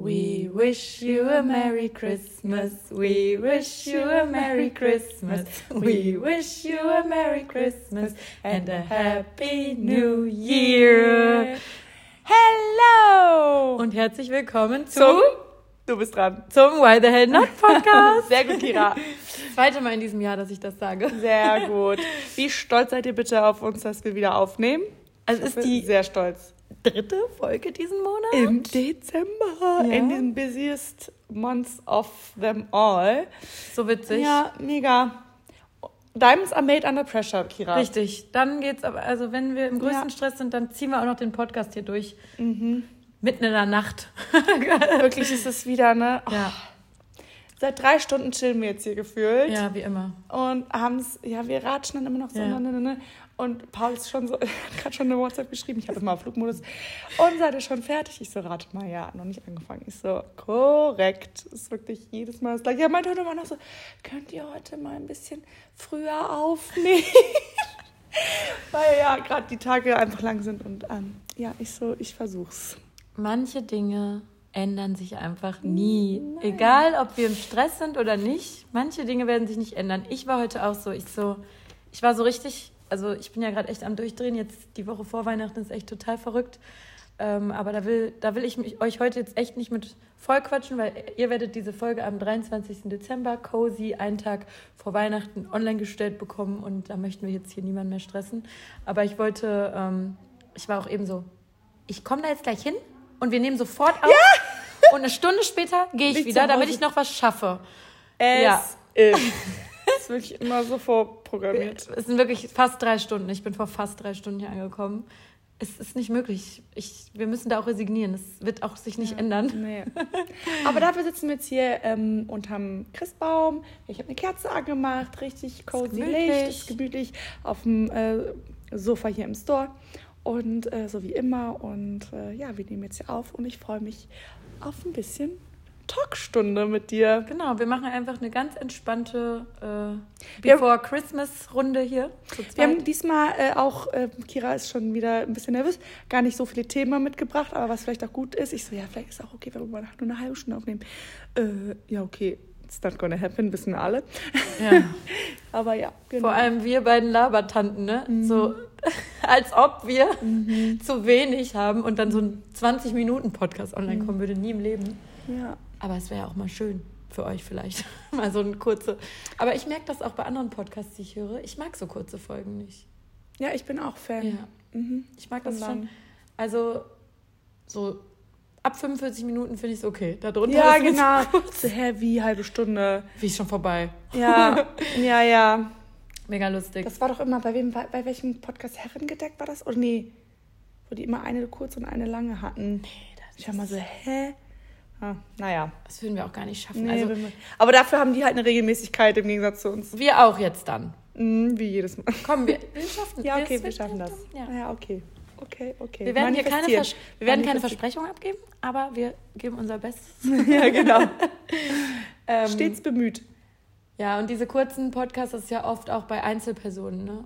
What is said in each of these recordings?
We wish you a Merry Christmas. We wish you a Merry Christmas. We wish you a Merry Christmas and a Happy New Year. Hello! Und herzlich willkommen zum, zum, du bist dran. zum Why the Hell Not Podcast. Sehr gut, Kira. Zweite Mal in diesem Jahr, dass ich das sage. Sehr gut. Wie stolz seid ihr bitte auf uns, dass wir wieder aufnehmen? Also ist die sehr stolz. Dritte Folge diesen Monat. Im Dezember, Ja. in den busiest months of them all. So witzig. Ja, mega. Diamonds are made under pressure, Kira. Richtig. Dann geht's aber, also wenn wir im größten Ja. Stress sind, dann ziehen wir auch noch den Podcast hier durch. Mhm. Mitten in der Nacht. Wirklich ist es wieder, ne? Oh, Ja, Seit drei Stunden chillen wir jetzt hier gefühlt. ja, wie immer. Und haben's, ja, wir ratschen dann immer noch so. Ja. Und Paul ist schon so, hat gerade schon eine WhatsApp geschrieben, ich habe immer auf Flugmodus. Und seid ihr schon fertig? Ich so, rate mal, ja, noch nicht angefangen. Ich so, korrekt. Ist wirklich jedes Mal das gleiche. Ja, meinte heute immer noch so, könnt ihr heute mal ein bisschen früher aufnehmen? Weil ja, gerade die Tage einfach lang sind. Und ähm, ja, ich so, ich versuch's. Manche Dinge ändern sich einfach nie. Egal, ob wir im Stress sind oder nicht. Manche Dinge werden sich nicht ändern. Ich war heute auch so. Ich so, ich war so richtig, also ich bin ja gerade echt am Durchdrehen. Jetzt die Woche vor Weihnachten ist echt total verrückt. Ähm, aber da will, da will ich mich, euch heute jetzt echt nicht mit voll quatschen, weil ihr werdet diese Folge am 23. Dezember, cozy, einen Tag vor Weihnachten online gestellt bekommen und da möchten wir jetzt hier niemanden mehr stressen. Aber ich wollte, ähm, ich war auch eben so, ich komme da jetzt gleich hin und wir nehmen sofort auf. Und eine Stunde später gehe ich Nicht wieder, damit ich noch was schaffe. Es Ja. ist. Ist wirklich immer so vorprogrammiert. Es sind wirklich fast drei Stunden. Ich bin vor fast drei Stunden hier angekommen. Es ist nicht möglich. Ich, wir müssen da auch resignieren. Es wird auch sich nicht ändern. Nee. Aber dafür sitzen wir jetzt hier ähm, unterm Christbaum. Ich habe eine Kerze angemacht, richtig cozy gemütlich. Licht, ist gemütlich auf dem äh, Sofa hier im Store. Und äh, so wie immer. Und äh, ja, wir nehmen jetzt hier auf und ich freue mich auf ein bisschen Talkstunde mit dir. Genau, wir machen einfach eine ganz entspannte äh, Wir- Before Christmas Runde hier. Wir haben diesmal äh, auch, äh, Kira ist schon wieder ein bisschen nervös, gar nicht so viele Themen mitgebracht, aber was vielleicht auch gut ist, ich so, ja, vielleicht ist auch okay, wenn wir mal nur eine halbe Stunde aufnehmen. Äh, ja, okay, it's not gonna happen, wissen wir alle. ja. Aber ja, genau. Vor allem wir beiden Labertanten, ne? So, als ob wir zu wenig haben und dann so ein 20-Minuten-Podcast online kommen würde, nie im Leben. Ja. Aber es wäre auch mal schön für euch vielleicht. mal so eine kurze. Aber ich merke das auch bei anderen Podcasts, die ich höre. Ich mag so kurze Folgen nicht. ja, ich bin auch Fan. Ja. Mhm. Ich mag das Und schon. Also, so ab 45 Minuten finde ich es okay. Darunter Ja, ist genau. So, hä, wie halbe Stunde. Wie ist schon vorbei. Ja, ja, ja. Mega lustig. Das war doch immer, bei wem, bei, bei welchem Podcast Herrengedeck war das? Oder nee, wo die immer eine kurze und eine lange hatten. Nee, das ich war mal so, hä? Ah, naja. Das würden wir auch gar nicht schaffen. Nee, also, aber dafür haben die halt eine Regelmäßigkeit im Gegensatz zu uns. wir auch jetzt dann. Mhm, wie jedes Mal. Komm, wir, wir schaffen Ja, okay, wir schaffen das. Ja. Ja, okay. Okay, okay. Wir werden hier keine. Vers wir werden keine. Versprechungen abgeben, aber wir geben unser Bestes. Ja, genau. Ähm, Stets bemüht. Ja, und diese kurzen Podcasts das ist ja oft auch bei Einzelpersonen, ne?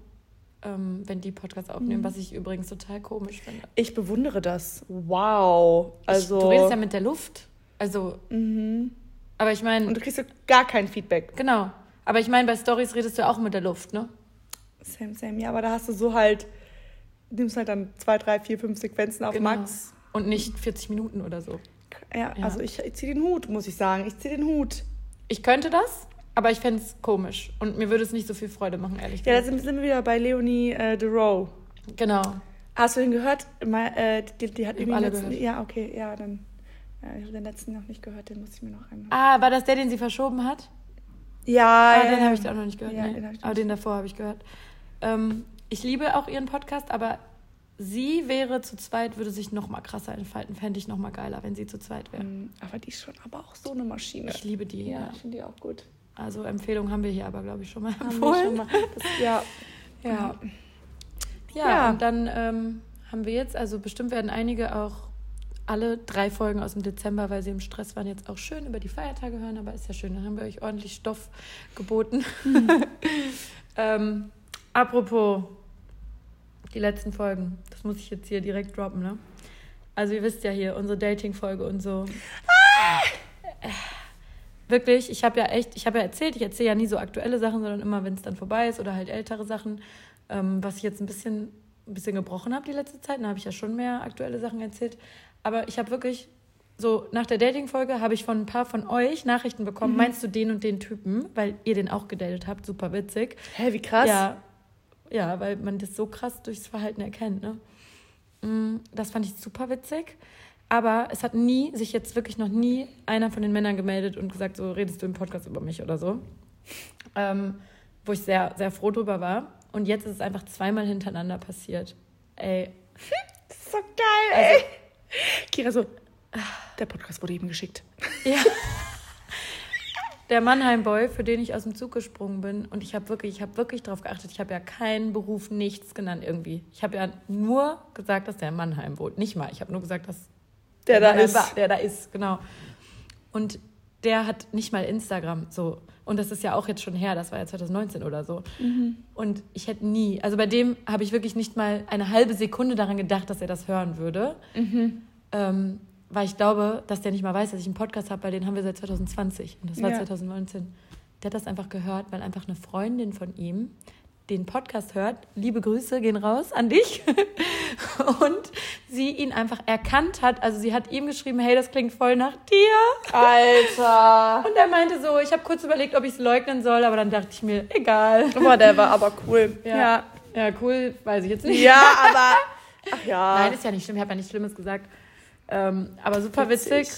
Ähm, wenn die Podcasts aufnehmen, Mhm. was ich übrigens total komisch finde. Ich bewundere das. Wow. Also. ich, du redest ja mit der Luft. Also, mhm. aber ich meine, Und du kriegst so gar kein Feedback. genau. Aber ich meine, bei Stories redest du auch mit der Luft, ne? Same, same. Ja, aber da hast du so halt, nimmst halt dann zwei, drei, vier, fünf Sequenzen auf Genau. Max. Und nicht 40 Minuten oder so. Ja, Ja. also ich, ich ziehe den Hut, muss ich sagen. Ich ziehe den Hut. Ich könnte das, aber ich fände es komisch. Und mir würde es nicht so viel Freude machen, ehrlich Ja, da gesagt. sind, wir wieder bei Leonie äh, DeRoe. Genau. Hast du den gehört? Mal, äh, die, die hat irgendwie alle letzten, gehört. Ja, okay, ja, dann. Ja, ich habe den letzten noch nicht gehört, den muss ich mir noch anhören. Ah, war das der, den sie verschoben hat? Ja, Ah, ja, den ja. habe ich auch noch nicht gehört. Ja, nee. den aber den davor habe ich gehört. Ähm, ich liebe auch ihren Podcast, aber sie wäre zu zweit, würde sich noch mal krasser entfalten. Fände ich noch mal geiler, wenn sie zu zweit wäre. Mm, Aber die ist schon aber auch so eine Maschine. Ich liebe die. ja, Ja. ich finde die auch gut. Also Empfehlung haben wir hier aber, glaube ich, schon mal Haben empfohlen. schon mal. Das, ja. Ja. Ja, Ja. und dann ähm, haben wir jetzt, also bestimmt werden einige auch alle drei Folgen aus dem Dezember, weil sie im Stress waren, jetzt auch schön über die Feiertage hören, aber ist ja schön, dann haben wir euch ordentlich Stoff geboten. ähm, apropos die letzten Folgen, das muss ich jetzt hier direkt droppen, ne? Also ihr wisst ja hier, unsere Dating-Folge und so. wirklich, ich habe ja echt, ich habe ja erzählt, ich erzähle ja nie so aktuelle Sachen, sondern immer, wenn es dann vorbei ist oder halt ältere Sachen, ähm, was ich jetzt ein bisschen, ein bisschen gebrochen habe die letzte Zeit. Dann habe ich ja schon mehr aktuelle Sachen erzählt. Aber ich habe wirklich so nach der Dating-Folge habe ich von ein paar von euch Nachrichten bekommen. Mhm. Meinst du den und den Typen, weil ihr den auch gedatet habt? Super witzig. Hä, wie krass. Ja, ja, weil man das so krass durchs Verhalten erkennt. Ne? Mm, Das fand ich super witzig. Aber es hat nie, sich jetzt wirklich noch nie einer von den Männern gemeldet und gesagt, so redest du im Podcast über mich oder so. Ähm, wo ich sehr, sehr froh drüber war. Und jetzt ist es einfach zweimal hintereinander passiert. Ey, so geil, ey. Kira so, ah, der Podcast wurde eben geschickt. Ja. Der Mannheim-Boy, für den ich aus dem Zug gesprungen bin. Und ich habe wirklich, ich habe wirklich darauf geachtet. Ich habe ja keinen Beruf, nichts genannt irgendwie. Ich habe ja nur gesagt, dass der in Mannheim wohnt. Nicht mal. Ich habe nur gesagt, dass Der da Mannheim ist. war, der da ist, genau. Und der hat nicht mal Instagram so. Und das ist ja auch jetzt schon her, das war ja 2019 oder so. Und ich hätte nie, also bei dem habe ich wirklich nicht mal eine halbe Sekunde daran gedacht, dass er das hören würde. Ähm, weil ich glaube, dass der nicht mal weiß, dass ich einen Podcast habe, weil den haben wir seit 2020 und das war Ja. 2019. Der hat das einfach gehört, weil einfach eine Freundin von ihm den Podcast hört. Liebe Grüße gehen raus an dich. und sie ihn einfach erkannt hat. Also sie hat ihm geschrieben, hey, das klingt voll nach dir. Alter. Und er meinte so, ich habe kurz überlegt, ob ich es leugnen soll, aber dann dachte ich mir, egal. Boah, der war aber cool. Ja, ja cool, weiß ich jetzt nicht. Ja, aber. Ach ja. Nein, ist ja nicht schlimm, ich habe ja nichts Schlimmes gesagt. Ähm, aber super witzig.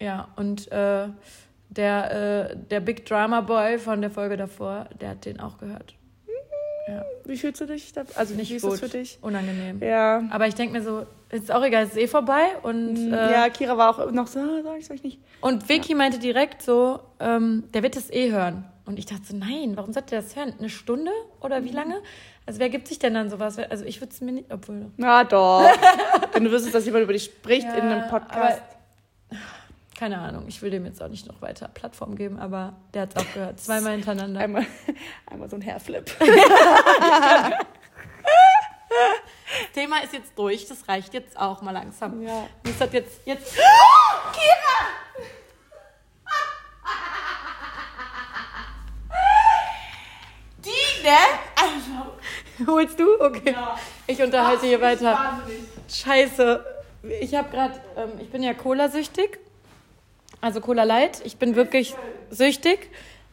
Ja, und äh, der, äh, der Big Drama Boy von der Folge davor, der hat den auch gehört. Ja, Wie fühlst du dich da? Also, nicht wie ist gut. für dich? Unangenehm. Ja. Aber ich denke mir so, ist auch egal, ist eh vorbei. Und, äh, ja, Kira war auch noch so, ah, sag ich, sag ich nicht. und Vicky meinte direkt so, ähm, der wird es eh hören. Und ich dachte so, nein, warum sollte der das hören? Eine Stunde oder wie lange? Also wer gibt sich denn dann sowas? Also ich würde es mir nicht, obwohl... Na doch. Wenn du wüsstest, dass jemand über dich spricht in einem Podcast. Keine Ahnung, ich will dem jetzt auch nicht noch weiter Plattform geben, aber der hat es auch gehört. Zweimal hintereinander. Einmal, einmal so ein Hairflip. Thema ist jetzt durch, das reicht jetzt auch mal langsam. Ja. Das hat jetzt, jetzt. Die, ne? Also. Holst du? Okay. Ja. Ich unterhalte hier weiter. Wahnsinnig. Scheiße. Ich habe gerade, ähm, ich bin ja Cola-süchtig. Also Cola Light. Ich bin wirklich süchtig.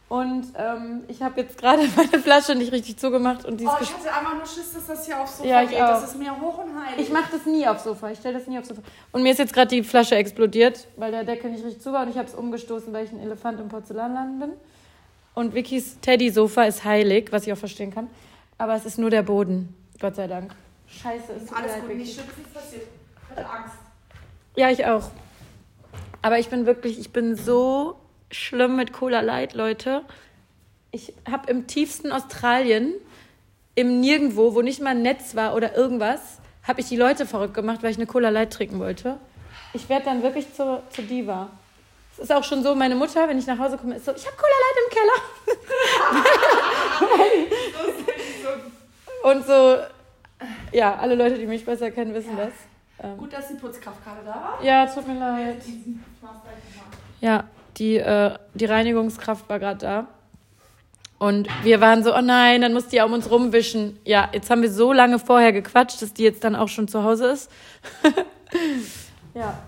Und ähm, ich habe jetzt gerade meine Flasche nicht richtig zugemacht und die ist Oh, ich hatte einfach nur Schiss, dass das hier aufs Sofa Ja, ich geht. auch. Das ist mir hoch und heilig. Ich mache das nie aufs Sofa. Ich stelle das nie aufs Sofa. Und mir ist jetzt gerade die Flasche explodiert, weil der Deckel nicht richtig zu war und ich habe es umgestoßen, weil ich ein Elefant im Porzellanladen bin. Und Vickys Teddy-Sofa ist heilig, was ich auch verstehen kann. Aber es ist nur der Boden. Gott sei Dank. Scheiße, mir Alles gut, nicht schlimm, nichts passiert. Ich hatte Angst. Ja, ich auch. Aber ich bin wirklich, ich bin so schlimm mit Cola Light, Leute. Ich habe im tiefsten Australien, im Nirgendwo, wo nicht mal ein Netz war oder irgendwas, habe ich die Leute verrückt gemacht, weil ich eine Cola Light trinken wollte. Ich werde dann wirklich zur, zur Diva. Es ist auch schon so, meine Mutter, wenn ich nach Hause komme, ist so, ich habe Cola Light im Keller. Und so, ja, alle Leute, die mich besser kennen, wissen das. Ähm, Gut, dass die Putzkraft gerade da war. ja, tut mir leid. Nochmal. Ja, die, äh, die Reinigungskraft war gerade da. Und wir waren so, oh nein, dann muss die ja um uns rumwischen. Ja, jetzt haben wir so lange vorher gequatscht, dass die jetzt dann auch schon zu Hause ist. ja.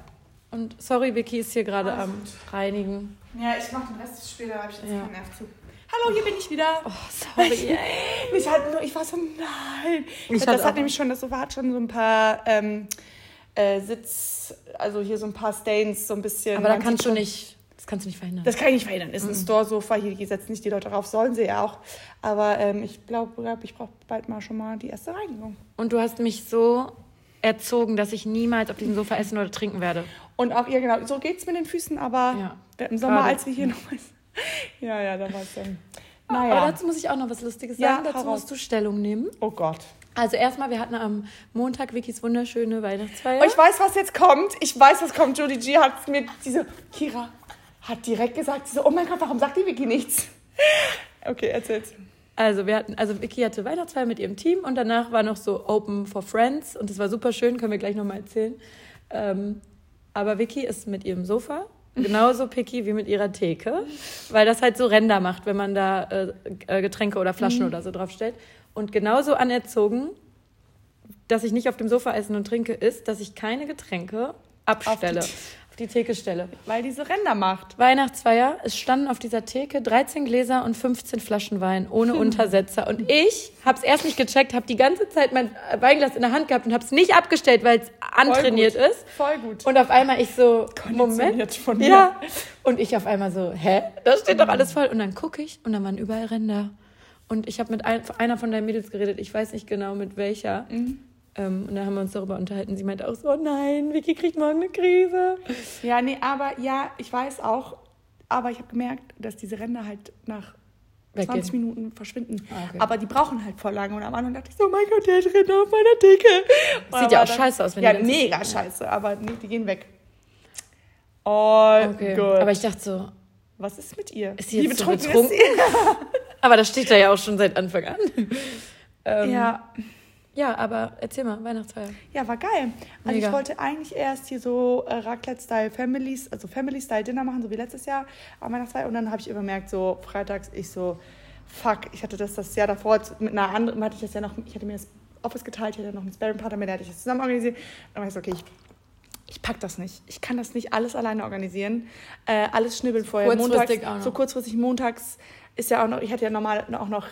Und sorry, Vicky ist hier gerade am Reinigen. Ja, ich mach den Rest später, habe ich jetzt Ja. keinen Nerv zu. Hallo, hier bin ich wieder. Oh, sorry. Ich, halt nur, ich war so, nein. Ich das hat nämlich schon, das hat schon so ein paar ähm, äh, Sitz, also hier so ein paar Stains, so ein bisschen. Aber da kannst du nicht, das kannst du nicht verhindern. Das kann ich nicht verhindern. Ist Mhm. ein Store-Sofa, hier setzen nicht die Leute drauf, sollen sie ja auch. Aber ähm, ich glaube, glaub, ich brauche bald mal schon mal die erste Reinigung. Und du hast mich so erzogen, dass ich niemals auf diesem Sofa essen oder trinken werde. Und auch, ja genau, so geht's mit den Füßen, aber Ja. im Sommer, Gerade. als wir hier noch. Ja, ja, da war es dann. Aber Naja. dazu muss ich auch noch was Lustiges Ja, sagen. hau dazu musst du Stellung nehmen. Oh Gott. Also erstmal, wir hatten am Montag Vickys wunderschöne Weihnachtsfeier. Oh, ich weiß, was jetzt kommt. Ich weiß, was kommt. Jodie G hat mir diese. Kira hat direkt gesagt, sie so, oh mein Gott, warum sagt die Vicky nichts? Okay, erzähl's. Also wir hatten, also Vicky hatte Weihnachtsfeier mit ihrem Team und danach war noch so Open for Friends und das war super schön, können wir gleich nochmal erzählen. Ähm, Aber Vicky ist mit ihrem Sofa genauso picky wie mit ihrer Theke, weil das halt so Ränder macht, wenn man da äh, äh, Getränke oder Flaschen Mhm. oder so draufstellt. Und genauso anerzogen, dass ich nicht auf dem Sofa essen und trinke, ist, dass ich keine Getränke abstelle, Auf auf die- Theke stelle. Weil diese Ränder macht. Weihnachtsfeier, es standen auf dieser Theke 13 Gläser und 15 Flaschen Wein ohne Untersetzer. Und ich habe es erst nicht gecheckt, habe die ganze Zeit mein Weinglas in der Hand gehabt und habe es nicht abgestellt, weil es antrainiert gut. ist. Voll gut. Und auf einmal ich so, Moment. Von mir. Ja. Und ich auf einmal so, hä? Da steht doch alles voll. Und dann gucke ich und dann waren überall Ränder. Und ich habe mit ein, einer von deinen Mädels geredet, ich weiß nicht genau mit welcher. Mhm. Ähm, und dann haben wir uns darüber unterhalten. Sie meinte auch so, oh nein, Vicky kriegt morgen eine Krise. Ja, nee, aber ja, ich weiß auch, aber ich habe gemerkt, dass diese Ränder halt nach Weggehen. 20 Minuten verschwinden. Ah, okay. Aber die brauchen halt voll lange. Und am Anfang dachte ich so, oh mein Gott, der hat Ränder auf meiner Theke. Sieht ja Aber auch scheiße aus, wenn ja, die mega scheiße, aber nee, die gehen weg. Oh Okay. Gott. Aber ich dachte so, Was ist mit ihr? Ist sie jetzt so betrunken betrunken? aber das steht da ja auch schon seit Anfang an. ähm, Ja. Ja, aber erzähl mal, Weihnachtsfeier. Ja, war geil. Also Mega. ich wollte eigentlich erst hier so äh, Raclette-Style Families, also Family-Style-Dinner machen, so wie letztes Jahr am Weihnachtsfeier. Und dann habe ich übermerkt, so freitags, ich so, fuck, ich hatte das das Jahr davor mit einer anderen, hatte ich das ja noch, ich hatte mir das Office geteilt, ich hatte noch einen Sparring-Partner, mit der hatte ich das zusammen organisiert. Und dann war ich so, okay, ich, ich pack das nicht. Ich kann das nicht alles alleine organisieren. Äh, alles schnibbeln vorher. Kurzfristig montags. So kurzfristig montags ist ja auch noch, ich hatte ja normal auch noch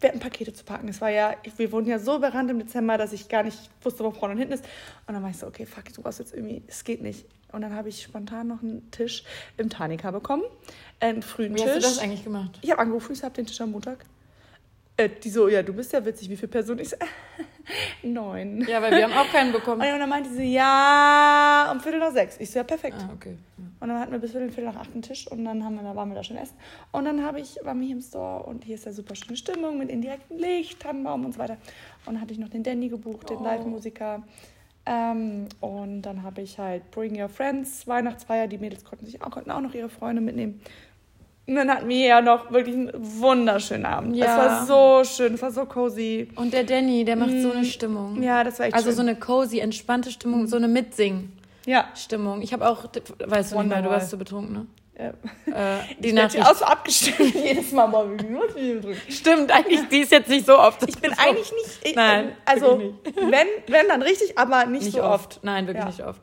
Pakete zu packen. Es war ja, wir wurden ja so überrannt im Dezember, dass ich gar nicht wusste, wo vorne und hinten ist. Und dann war ich so, okay, fuck, du brauchst jetzt irgendwie, es geht nicht. Und dann habe ich spontan noch einen Tisch im Tanika bekommen. Einen frühen Wie Tisch. hast du das eigentlich gemacht? Ich habe angerufen, ich habe den Tisch am Montag. Äh, die so, ja, du bist ja witzig, wie viele Personen? Ich so, neun. Ja, weil wir haben auch keinen bekommen. Und dann meinte sie, ja, um Viertel nach sechs. Ich so, ja, perfekt. Ah, okay. Und dann hatten wir bis Viertel, Viertel nach acht einen Tisch und dann haben wir, da waren wir da schon essen. Und dann habe ich, waren wir hier im Store und hier ist ja super schöne Stimmung mit indirektem Licht, Tannenbaum und so weiter. Und dann hatte ich noch den Danny gebucht, den Oh. Live-Musiker. Ähm, und dann habe ich halt Bring Your Friends, Weihnachtsfeier. Die Mädels konnten sich auch, konnten auch noch ihre Freunde mitnehmen. Und dann hatten wir ja noch wirklich einen wunderschönen Abend. Ja. Es war so schön, es war so cozy. Und der Danny, der macht so eine Stimmung. Ja, das war echt Also schön. so eine cozy, entspannte Stimmung, so eine Mitsing-Stimmung. ja. Ich habe auch, weißt du nicht mehr, du warst so betrunken, ne? ja. Äh, die Ich Nachricht. auch so abgestimmt jedes Mal. Mal Stimmt, eigentlich, die ist jetzt nicht so oft. Ich bin eigentlich nicht. Ich, Nein, also wirklich wenn, wenn dann richtig, aber nicht, nicht so oft. oft. Nein, wirklich Ja. nicht oft.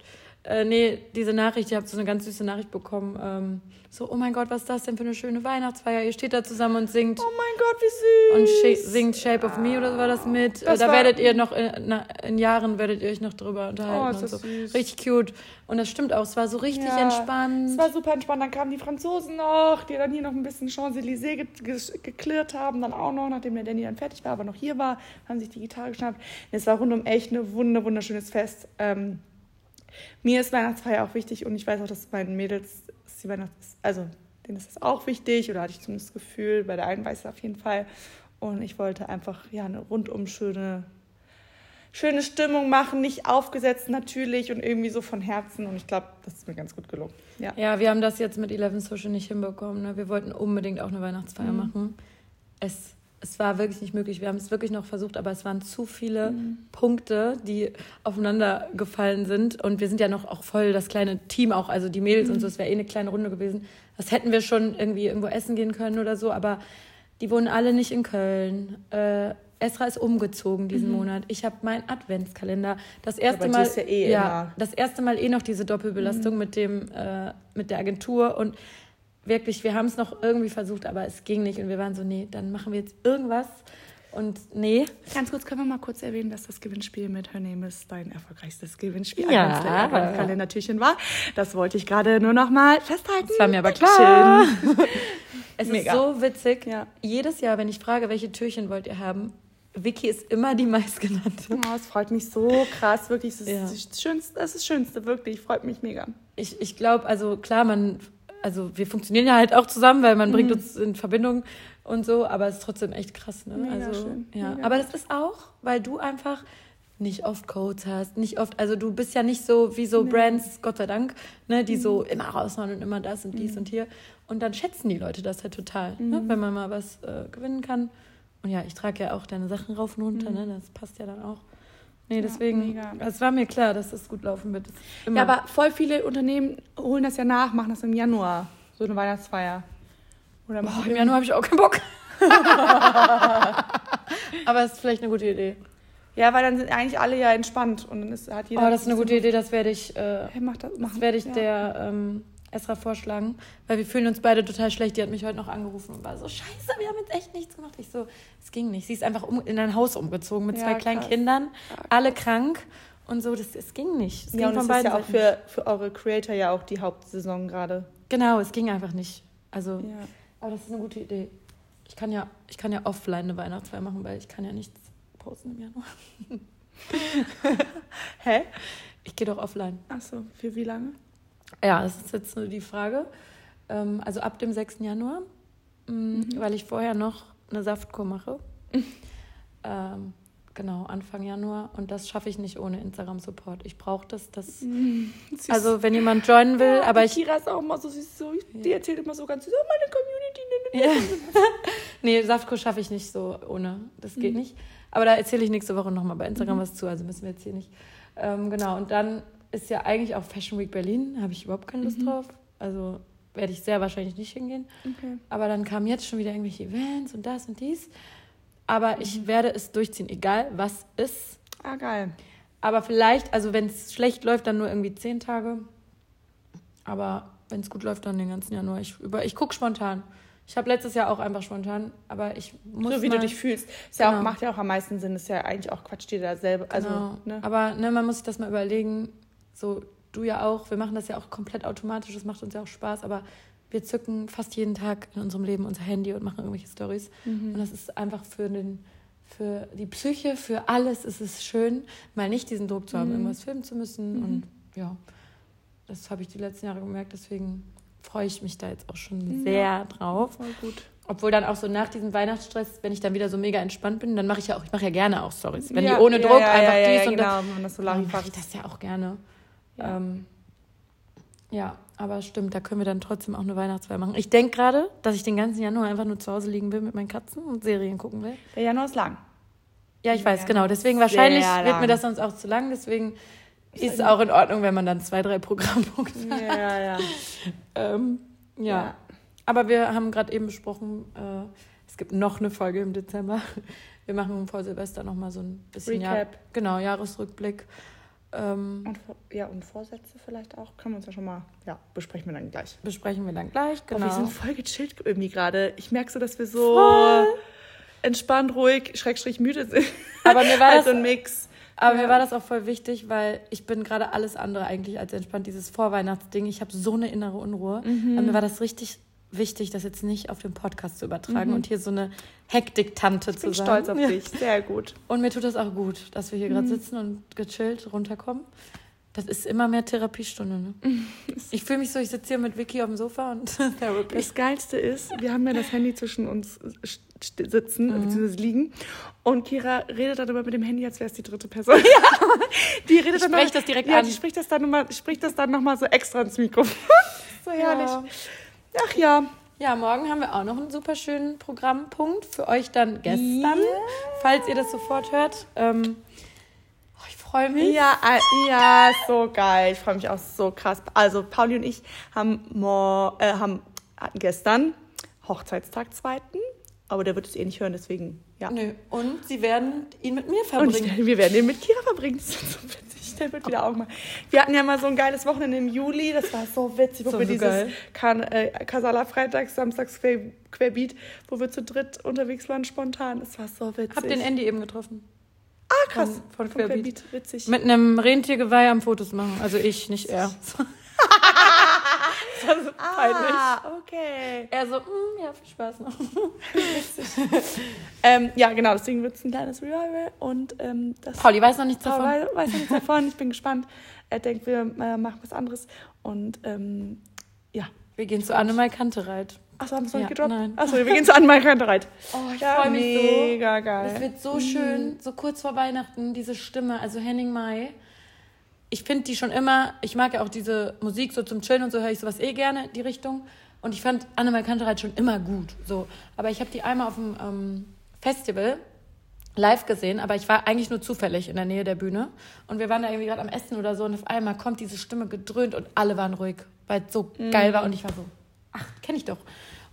Äh, nee, diese Nachricht, ihr habt so eine ganz süße Nachricht bekommen. Ähm, so, oh mein Gott, was ist das denn für eine schöne Weihnachtsfeier? Ihr steht da zusammen und singt. Oh mein Gott, wie und süß. schi- singt Shape of Me oder so war das mit. Das äh, da war- werdet ihr noch in, na, in Jahren werdet ihr euch noch drüber unterhalten Oh, ist und das so. süß. Richtig cute. Und das stimmt auch, es war so richtig Ja, entspannt. Es war super entspannt. Dann kamen die Franzosen noch, die dann hier noch ein bisschen Champs-Élysées ge ge geklirrt haben. Dann auch noch, nachdem der Danny dann fertig war, aber noch hier war, haben sich die Gitarre geschnappt. Es war rundum echt ein wunder, wunderschönes Fest. Ähm, mir ist Weihnachtsfeier auch wichtig und ich weiß auch, dass meinen Mädels ist die Weihnachts... Also, denen ist das auch wichtig oder hatte ich zumindest das Gefühl. Bei der einen weiß es auf jeden Fall. Und ich wollte einfach, ja, eine rundum schöne schöne Stimmung machen, nicht aufgesetzt natürlich und irgendwie so von Herzen. Und ich glaube, das ist mir ganz gut gelungen. Ja. Ja, wir haben das jetzt mit Eleven Social nicht hinbekommen. Ne? Wir wollten unbedingt auch eine Weihnachtsfeier Mhm. machen. Es, es war wirklich nicht möglich. Wir haben es wirklich noch versucht, aber es waren zu viele Mhm. Punkte, die aufeinander gefallen sind. Und wir sind ja noch auch voll das kleine Team auch, also die Mädels Mhm. und so. Es wäre eh eine kleine Runde gewesen. Das hätten wir schon irgendwie irgendwo essen gehen können oder so, aber die wohnen alle nicht in Köln. Äh, Esra ist umgezogen diesen Monat. Ich habe meinen Adventskalender. Das erste dir Mal, ist ja eh immer- das erste Mal eh noch diese Doppelbelastung mit dem äh, mit der Agentur und wirklich, wir haben es noch irgendwie versucht, aber es ging nicht und wir waren so, nee, dann machen wir jetzt irgendwas und nee. Ganz kurz können wir mal kurz erwähnen, dass das Gewinnspiel mit Her Name is dein erfolgreichstes Gewinnspiel Ja. eines der Kalendertürchen war. Das wollte ich gerade nur noch mal festhalten. Das war mir aber klar. Es Mega. ist so witzig. Ja. Jedes Jahr, wenn ich frage, welche Türchen wollt ihr haben, Vicky ist immer die meistgenannte. Oh, es freut mich so krass, wirklich. Es ist Ja. das Schönste, das ist das Schönste, wirklich. Freut mich mega. Ich, ich glaube, also klar, man, also wir funktionieren ja halt auch zusammen, weil man bringt uns in Verbindung und so, aber es ist trotzdem echt krass, ne? Mega also, schön, ja. mega. Aber das ist auch, weil du einfach nicht oft Codes hast, nicht oft, also du bist ja nicht so wie so Brands, Gott sei Dank, ne, die so immer raushauen und immer das und dies und hier. Und dann schätzen die Leute das halt total, ne, wenn man mal was äh, gewinnen kann. Und ja, ich trage ja auch deine Sachen rauf und runter, ne? Das passt ja dann auch. Nee, deswegen, mega. es war mir klar, dass das gut laufen wird. Ja, aber voll viele Unternehmen holen das ja nach, machen das im Januar. So eine Weihnachtsfeier. Oder Boah, im Januar habe ich auch keinen Bock. aber es ist vielleicht eine gute Idee. Ja, weil dann sind eigentlich alle ja entspannt und dann ist, hat jeder. Oh, das ist eine gute Idee, das werde ich, äh, Hey, mach das, mach, das werde ich ja. der ähm, Esra vorschlagen, weil wir fühlen uns beide total schlecht. Die hat mich heute noch angerufen und war so, scheiße, wir haben jetzt echt nichts gemacht. Ich so, es ging nicht. Sie ist einfach um, in ein Haus umgezogen mit Ja, zwei kleinen krass. Kindern, alle krank und so. Das, es ging nicht. Es Ja, ging und von das ist ja auch für, für eure Creator ja auch die Hauptsaison gerade. Genau, es ging einfach nicht. Also, Ja. aber das ist eine gute Idee. Ich kann ja, ich kann ja offline eine Weihnachtsfeier machen, weil ich kann ja nichts posten im Januar. Hä? Ich gehe doch offline. Achso, für wie lange? Ja, das ist jetzt nur die Frage. Ähm, also ab dem 6. Januar, mh, weil ich vorher noch eine Saftkur mache. ähm, genau, Anfang Januar. Und das schaffe ich nicht ohne Instagram-Support. Ich brauche das. das Süß. also wenn jemand joinen will, aber ich... Kira ist auch immer so süß. So, die erzählt immer so ganz süß, oh, meine Community. Ne, ne, Ja. nee, Saftkur schaffe ich nicht so ohne. Das geht nicht. Aber da erzähle ich nächste Woche nochmal bei Instagram was zu. Also müssen wir jetzt hier nicht. Ähm, genau, und dann ist ja eigentlich auch Fashion Week Berlin. Habe ich überhaupt keine Lust drauf. Also werde ich sehr wahrscheinlich nicht hingehen. Okay. Aber dann kamen jetzt schon wieder irgendwelche Events und das und dies. Aber ich werde es durchziehen, egal was ist. Ah, geil. Aber vielleicht, also wenn es schlecht läuft, dann nur irgendwie zehn Tage. Aber wenn es gut läuft, dann den ganzen Januar. Ich, über, ich gucke spontan. Ich habe letztes Jahr auch einfach spontan, aber ich muss so wie mal, du dich fühlst. Ist ja auch, Genau. macht ja auch am meisten Sinn. Ist ja eigentlich auch Quatsch, dir da selber. Also, Genau. ne? Aber ne, man muss sich das mal überlegen. So, du ja auch. Wir machen das ja auch komplett automatisch. Das macht uns ja auch Spaß. Aber wir zücken fast jeden Tag in unserem Leben unser Handy und machen irgendwelche Stories. Mhm. Und das ist einfach für den für die Psyche, für alles ist es schön, mal nicht diesen Druck zu haben, Mhm. irgendwas filmen zu müssen. Und ja, das habe ich die letzten Jahre gemerkt. Deswegen freue ich mich da jetzt auch schon Ja. sehr drauf. Voll gut. Obwohl dann auch so nach diesem Weihnachtsstress, wenn ich dann wieder so mega entspannt bin, dann mache ich ja auch, ich mache ja gerne auch Stories. Wenn ja, die ohne ja, Druck ja, einfach ja, ja, dies und das, genau, wenn man das so dann lange mache ich das ja auch gerne. Ja. Ähm, ja, aber stimmt, da können wir dann trotzdem auch eine Weihnachtsfeier machen. Ich denke gerade, dass ich den ganzen Januar einfach nur zu Hause liegen will mit meinen Katzen und Serien gucken will. Der Januar ist lang. Ja, ich weiß, Ja, genau. Deswegen wahrscheinlich wird mir das sonst auch zu lang. Deswegen ist es auch in Ordnung, wenn man dann zwei, drei Programmpunkte hat. Ja, ja. Ähm, ja. Ja. Aber wir haben gerade eben besprochen, äh, es gibt noch eine Folge im Dezember. Wir machen vor Silvester nochmal so ein bisschen Jahr, Recap. genau, Jahresrückblick. Ähm, Und, ja, und Vorsätze vielleicht auch. Können wir uns ja schon mal. Ja, besprechen wir dann gleich. besprechen wir dann gleich. Genau. Genau. wir sind voll gechillt irgendwie gerade. Ich merke so, dass wir so Voll. entspannt, ruhig, schrägstrich müde sind. Aber mir war das ein Mix. Aber Ja. mir war das auch voll wichtig, weil ich bin gerade alles andere eigentlich als entspannt. Dieses Vorweihnachtsding, ich habe so eine innere Unruhe. Mhm. Und mir war das richtig wichtig, das jetzt nicht auf den Podcast zu übertragen Mhm. und hier so eine Hektik-Tante Ich zu bin sein. stolz auf Ja. dich. Sehr gut. Und mir tut das auch gut, dass wir hier Mhm. gerade sitzen und gechillt runterkommen. Das ist immer mehr Therapiestunde. Ne? Ich fühle mich so, ich sitze hier mit Vicky auf dem Sofa und Therapie. Das Geilste ist, wir haben ja das Handy zwischen uns st- sitzen, Mhm. beziehungsweise liegen. Und Kira redet dann immer mit dem Handy, als wäre es die dritte Person. Die redet Ich dann sprech noch- das direkt ja, an. Die spricht das dann nochmal, spricht das dann so extra ins Mikrofon. so herrlich. Ja. Ach ja. Ja, morgen haben wir auch noch einen super schönen Programmpunkt für euch dann gestern, Ja. falls ihr das sofort hört. Ähm, oh, ich freue mich. Ja, äh, ja, so geil. Ich freue mich auch so krass. Also, Pauli und ich haben, äh, haben hatten gestern Hochzeitstag zweiten, aber der wird es eh nicht hören, deswegen, ja. Nö. Und sie werden ihn mit mir Und verbringen. ich, wir werden den mit Kira verbringen. Das ist so witzig. Der wird wieder auch mal. Wir hatten ja mal so ein geiles Wochenende im Juli. Das war so witzig, wo So wir dieses geil. kan äh, Kasala Freitags, Samstags Quer Querbeat, wo wir zu dritt unterwegs waren, spontan. Das war so witzig. Hab den Andy eben getroffen. Ah, krass. von- von Querbeat. Witzig. Mit einem Rentiergeweih am Fotos machen. Also ich, nicht er. das ist peinlich. ah, okay. Er so, mm, ja, viel Spaß noch. Ähm, ja, genau, deswegen wird es ein kleines Revival. Und ähm, das Pauli weiß noch nichts Paul davon. weiß, weiß noch nichts davon. Ich bin gespannt. Er denkt, wir äh, machen was anderes. Und ähm, ja. Wir gehen zu Annemai Kantereit. Achso, haben wir es noch Ja, nicht gedroppt? nein. Achso, wir gehen zu Anmal Kantereit. Oh, ich Ja, freue mich so. mega geil. Das wird so schön, so kurz vor Weihnachten, diese Stimme, also Henning Mai. Ich finde die schon immer, ich mag ja auch diese Musik so zum Chillen und so höre ich sowas eh gerne, die Richtung. Und ich fand Annemai Kantereit schon immer gut. So. Aber ich habe die einmal auf dem ähm, Festival live gesehen, aber ich war eigentlich nur zufällig in der Nähe der Bühne. Und wir waren da irgendwie gerade am Essen oder so und auf einmal kommt diese Stimme gedröhnt und alle waren ruhig, weil es so Mhm. geil war. Und ich war so, ach, kenne ich doch.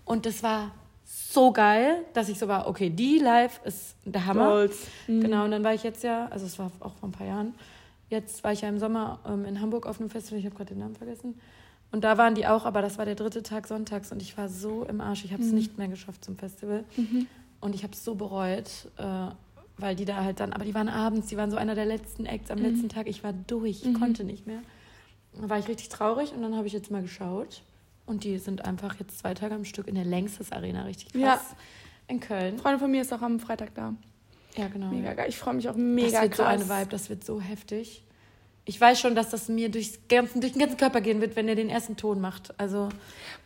Und das war so geil, dass ich so war, okay, die live ist der Hammer. Mhm. Genau, und dann war ich jetzt ja, also es war auch vor ein paar Jahren, jetzt war ich ja im Sommer ähm, in Hamburg auf einem Festival, ich habe gerade den Namen vergessen. Und da waren die auch, aber das war der dritte Tag sonntags und ich war so im Arsch. Ich habe es Mhm. nicht mehr geschafft zum Festival. Und ich habe es so bereut, äh, weil die da halt dann, aber die waren abends, die waren so einer der letzten Acts am letzten Tag. Ich war durch, ich konnte nicht mehr. Da war ich richtig traurig und dann habe ich jetzt mal geschaut. Und die sind einfach jetzt zwei Tage am Stück in der Längstes Arena, richtig krass. Ja. In Köln. Eine Freundin von mir ist auch am Freitag da. Ja, genau. Mega geil. Ich freue mich auch mega das wird krass. so eine Vibe, das wird so heftig. Ich weiß schon, dass das mir durchs ganzen, durch den ganzen Körper gehen wird, wenn er den ersten Ton macht. Also,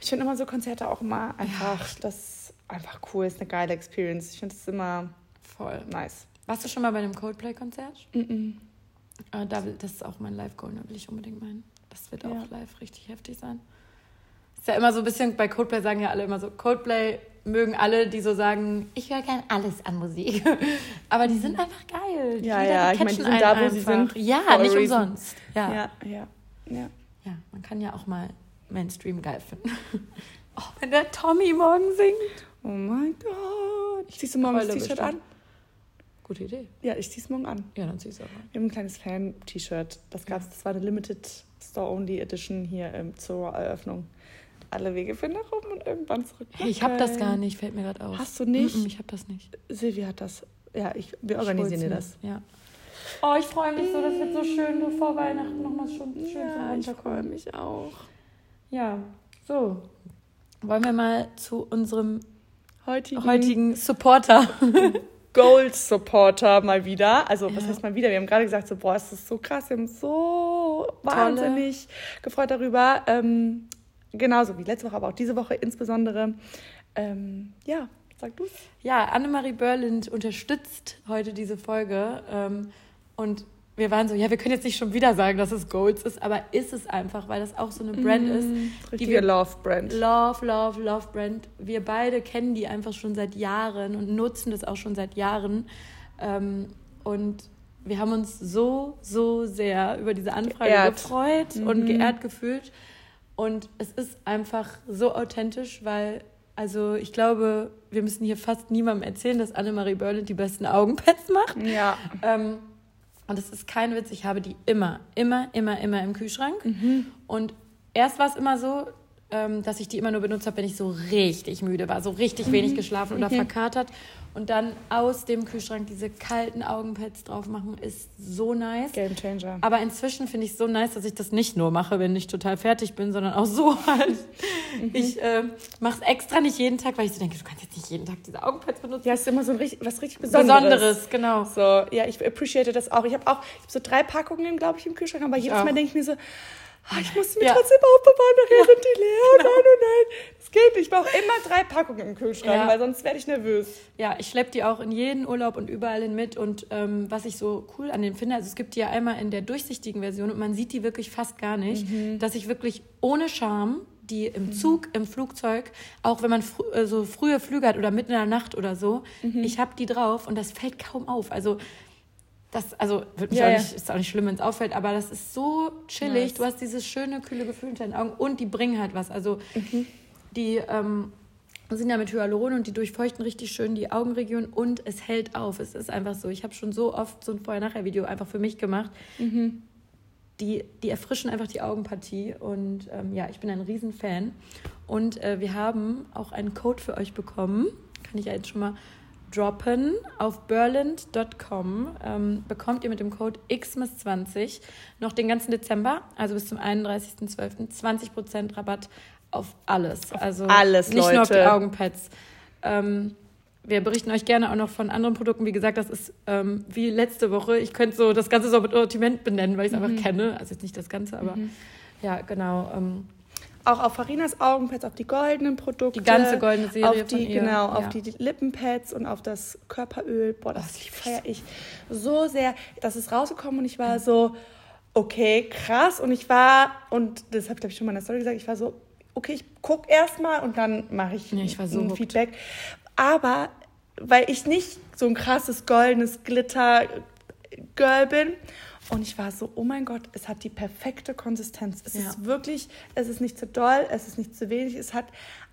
Ich finde immer so Konzerte auch immer einfach, das ist einfach cool, ist eine geile Experience. Ich finde es immer voll. nice. Warst du schon mal bei einem Coldplay-Konzert? Mhm. Äh, da will, das ist auch mein Live-Goal, da will ich unbedingt meinen. Das wird auch Ja. live richtig heftig sein. Ist ja immer so ein bisschen, bei Coldplay sagen ja alle immer so, Coldplay mögen alle, die so sagen, ich höre gern alles an Musik. Aber die sind einfach geil. Ja, Jeder, ja, die ich meine, die sind da, wo sie einfach. sind, Ja, nicht reason. umsonst. Ja. ja. Ja, ja, ja. man kann ja auch mal Mainstream geil finden. oh, wenn der Tommy morgen singt. Oh mein Gott. Ziehst du morgen das T-Shirt an? Gute Idee. Ja, ich zieh's morgen an. Ja, dann zieh's aber. Wir haben ein kleines Fan-T-Shirt. Das gab's, das war eine Limited Store-Only Edition hier ähm, zur Eröffnung. Alle Wege führen nach oben und irgendwann zurück. Hey, ich hab das gar nicht, fällt mir gerade auf. Hast du nicht? Mm -mm, ich hab das nicht. Silvi hat das. Ja, ich, wir organisieren dir das. Ja. Oh, ich freue mich so, das wird so schön, so vor Weihnachten nochmal schon schön zum Ja, ich freue mich auch. Ja, so. Wollen wir mal zu unserem Heutigen, heutigen Supporter. Gold Supporter mal wieder. Also, was Ja. heißt mal wieder? Wir haben gerade gesagt, so, boah, es ist so krass. Wir haben uns so wahnsinnig gefreut darüber. Ähm, genauso wie letzte Woche, aber auch diese Woche insbesondere. Ähm, ja, sag du's. Ja, Annemarie Berlind unterstützt heute diese Folge. Ähm, und wir waren so, ja, wir können jetzt nicht schon wieder sagen, dass es Golds ist, aber ist es einfach, weil das auch so eine Brand ist. die Richtige wir Love-Brand. Love, Love, Love Brand. Wir beide kennen die einfach schon seit Jahren und nutzen das auch schon seit Jahren. Ähm, und wir haben uns so, so sehr über diese Anfrage Geehrt. gefreut und geehrt gefühlt. Und es ist einfach so authentisch, weil, also ich glaube, wir müssen hier fast niemandem erzählen, dass Annemarie Berlind die besten Augenpads macht. Ja. Ähm, und es ist kein Witz, ich habe die immer, immer, immer, immer im Kühlschrank. Und erst war es immer so, ähm, dass ich die immer nur benutzt habe, wenn ich so richtig müde war, so richtig wenig geschlafen oder verkatert. Und dann aus dem Kühlschrank diese kalten Augenpads drauf machen, ist so nice. Game Changer. Aber inzwischen finde ich es so nice, dass ich das nicht nur mache, wenn ich total fertig bin, sondern auch so halt. Ich äh, mache es extra nicht jeden Tag, weil ich so denke, du kannst jetzt nicht jeden Tag diese Augenpads benutzen. Ja, es ist immer so ein richtig, was richtig Besonderes. Besonderes, genau. So, ja, ich appreciate das auch. Ich habe auch ich hab so drei Packungen, glaube ich, im Kühlschrank, aber jedes. Mal denke ich mir so, ich muss sie mir Ja. trotzdem aufbewahren, nachher sind die leer. Oh nein, oh nein. Das geht nicht. Ich brauche immer drei Packungen im Kühlschrank, Ja. weil sonst werde ich nervös. Ja, ich schleppe die auch in jeden Urlaub und überall hin mit. Und ähm, was ich so cool an denen finde, also es gibt die ja einmal in der durchsichtigen Version und man sieht die wirklich fast gar nicht, dass ich wirklich ohne Scham die im Zug, im Flugzeug, auch wenn man frü äh, so frühe Flüge hat oder mitten in der Nacht oder so, ich habe die drauf und das fällt kaum auf. Also das, also wird mich Ja, auch nicht, ist auch nicht schlimm, wenn es auffällt, aber das ist so chillig. Nice. Du hast dieses schöne, kühle Gefühl hinter den Augen und die bringen halt was. Also Mhm. die ähm, sind ja mit Hyaluron und die durchfeuchten richtig schön die Augenregion und es hält auf. Es ist einfach so. Ich habe schon so oft so ein Vorher-Nachher-Video einfach für mich gemacht. Mhm. Die, die erfrischen einfach die Augenpartie und ähm, ja, ich bin ein Riesenfan. Und äh, wir haben auch einen Code für euch bekommen. Kann ich ja jetzt schon mal droppen. Auf berlind.com ähm, bekommt ihr mit dem Code XMIS20 noch den ganzen Dezember, also bis zum 31.12. 20% Rabatt auf alles. also alles, nicht nur auf die Leute. Augenpads. Ähm, wir berichten euch gerne auch noch von anderen Produkten. Wie gesagt, das ist ähm, wie letzte Woche. Ich könnte so das Ganze so mit Sortiment benennen, weil ich es Mhm. einfach kenne. Also jetzt nicht das Ganze, aber ja, genau. Ähm, Auch auf Farinas Augenpads, auf die goldenen Produkte. Die ganze goldene Serie Auf die, von ihr, genau, auf ja. die Lippenpads und auf das Körperöl. Boah, das das ich feiere ich so sehr. Das ist rausgekommen und ich war so, okay, krass. Und ich war, und das habe ich, glaube ich, schon mal in der Story gesagt, ich war so, okay, ich gucke erst mal und dann mache ich, Ja, ich so ein hooked. Feedback. Aber weil ich nicht so ein krasses goldenes Glitter-Girl bin. Und ich war so, oh mein Gott, es hat die perfekte Konsistenz. Es Ja. ist wirklich, es ist nicht zu doll, es ist nicht zu wenig. Es hat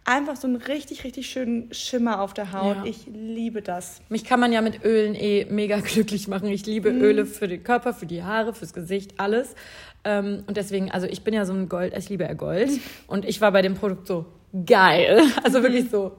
einfach so einen richtig, richtig schönen Schimmer auf der Haut. Ja. Ich liebe das. Mich kann man ja mit Ölen eh mega glücklich machen. Ich liebe Mhm. Öle für den Körper, für die Haare, fürs Gesicht, alles. Ähm, und deswegen, also ich bin ja so ein Gold, ich liebe ja Gold. Und ich war bei dem Produkt so geil. Also wirklich so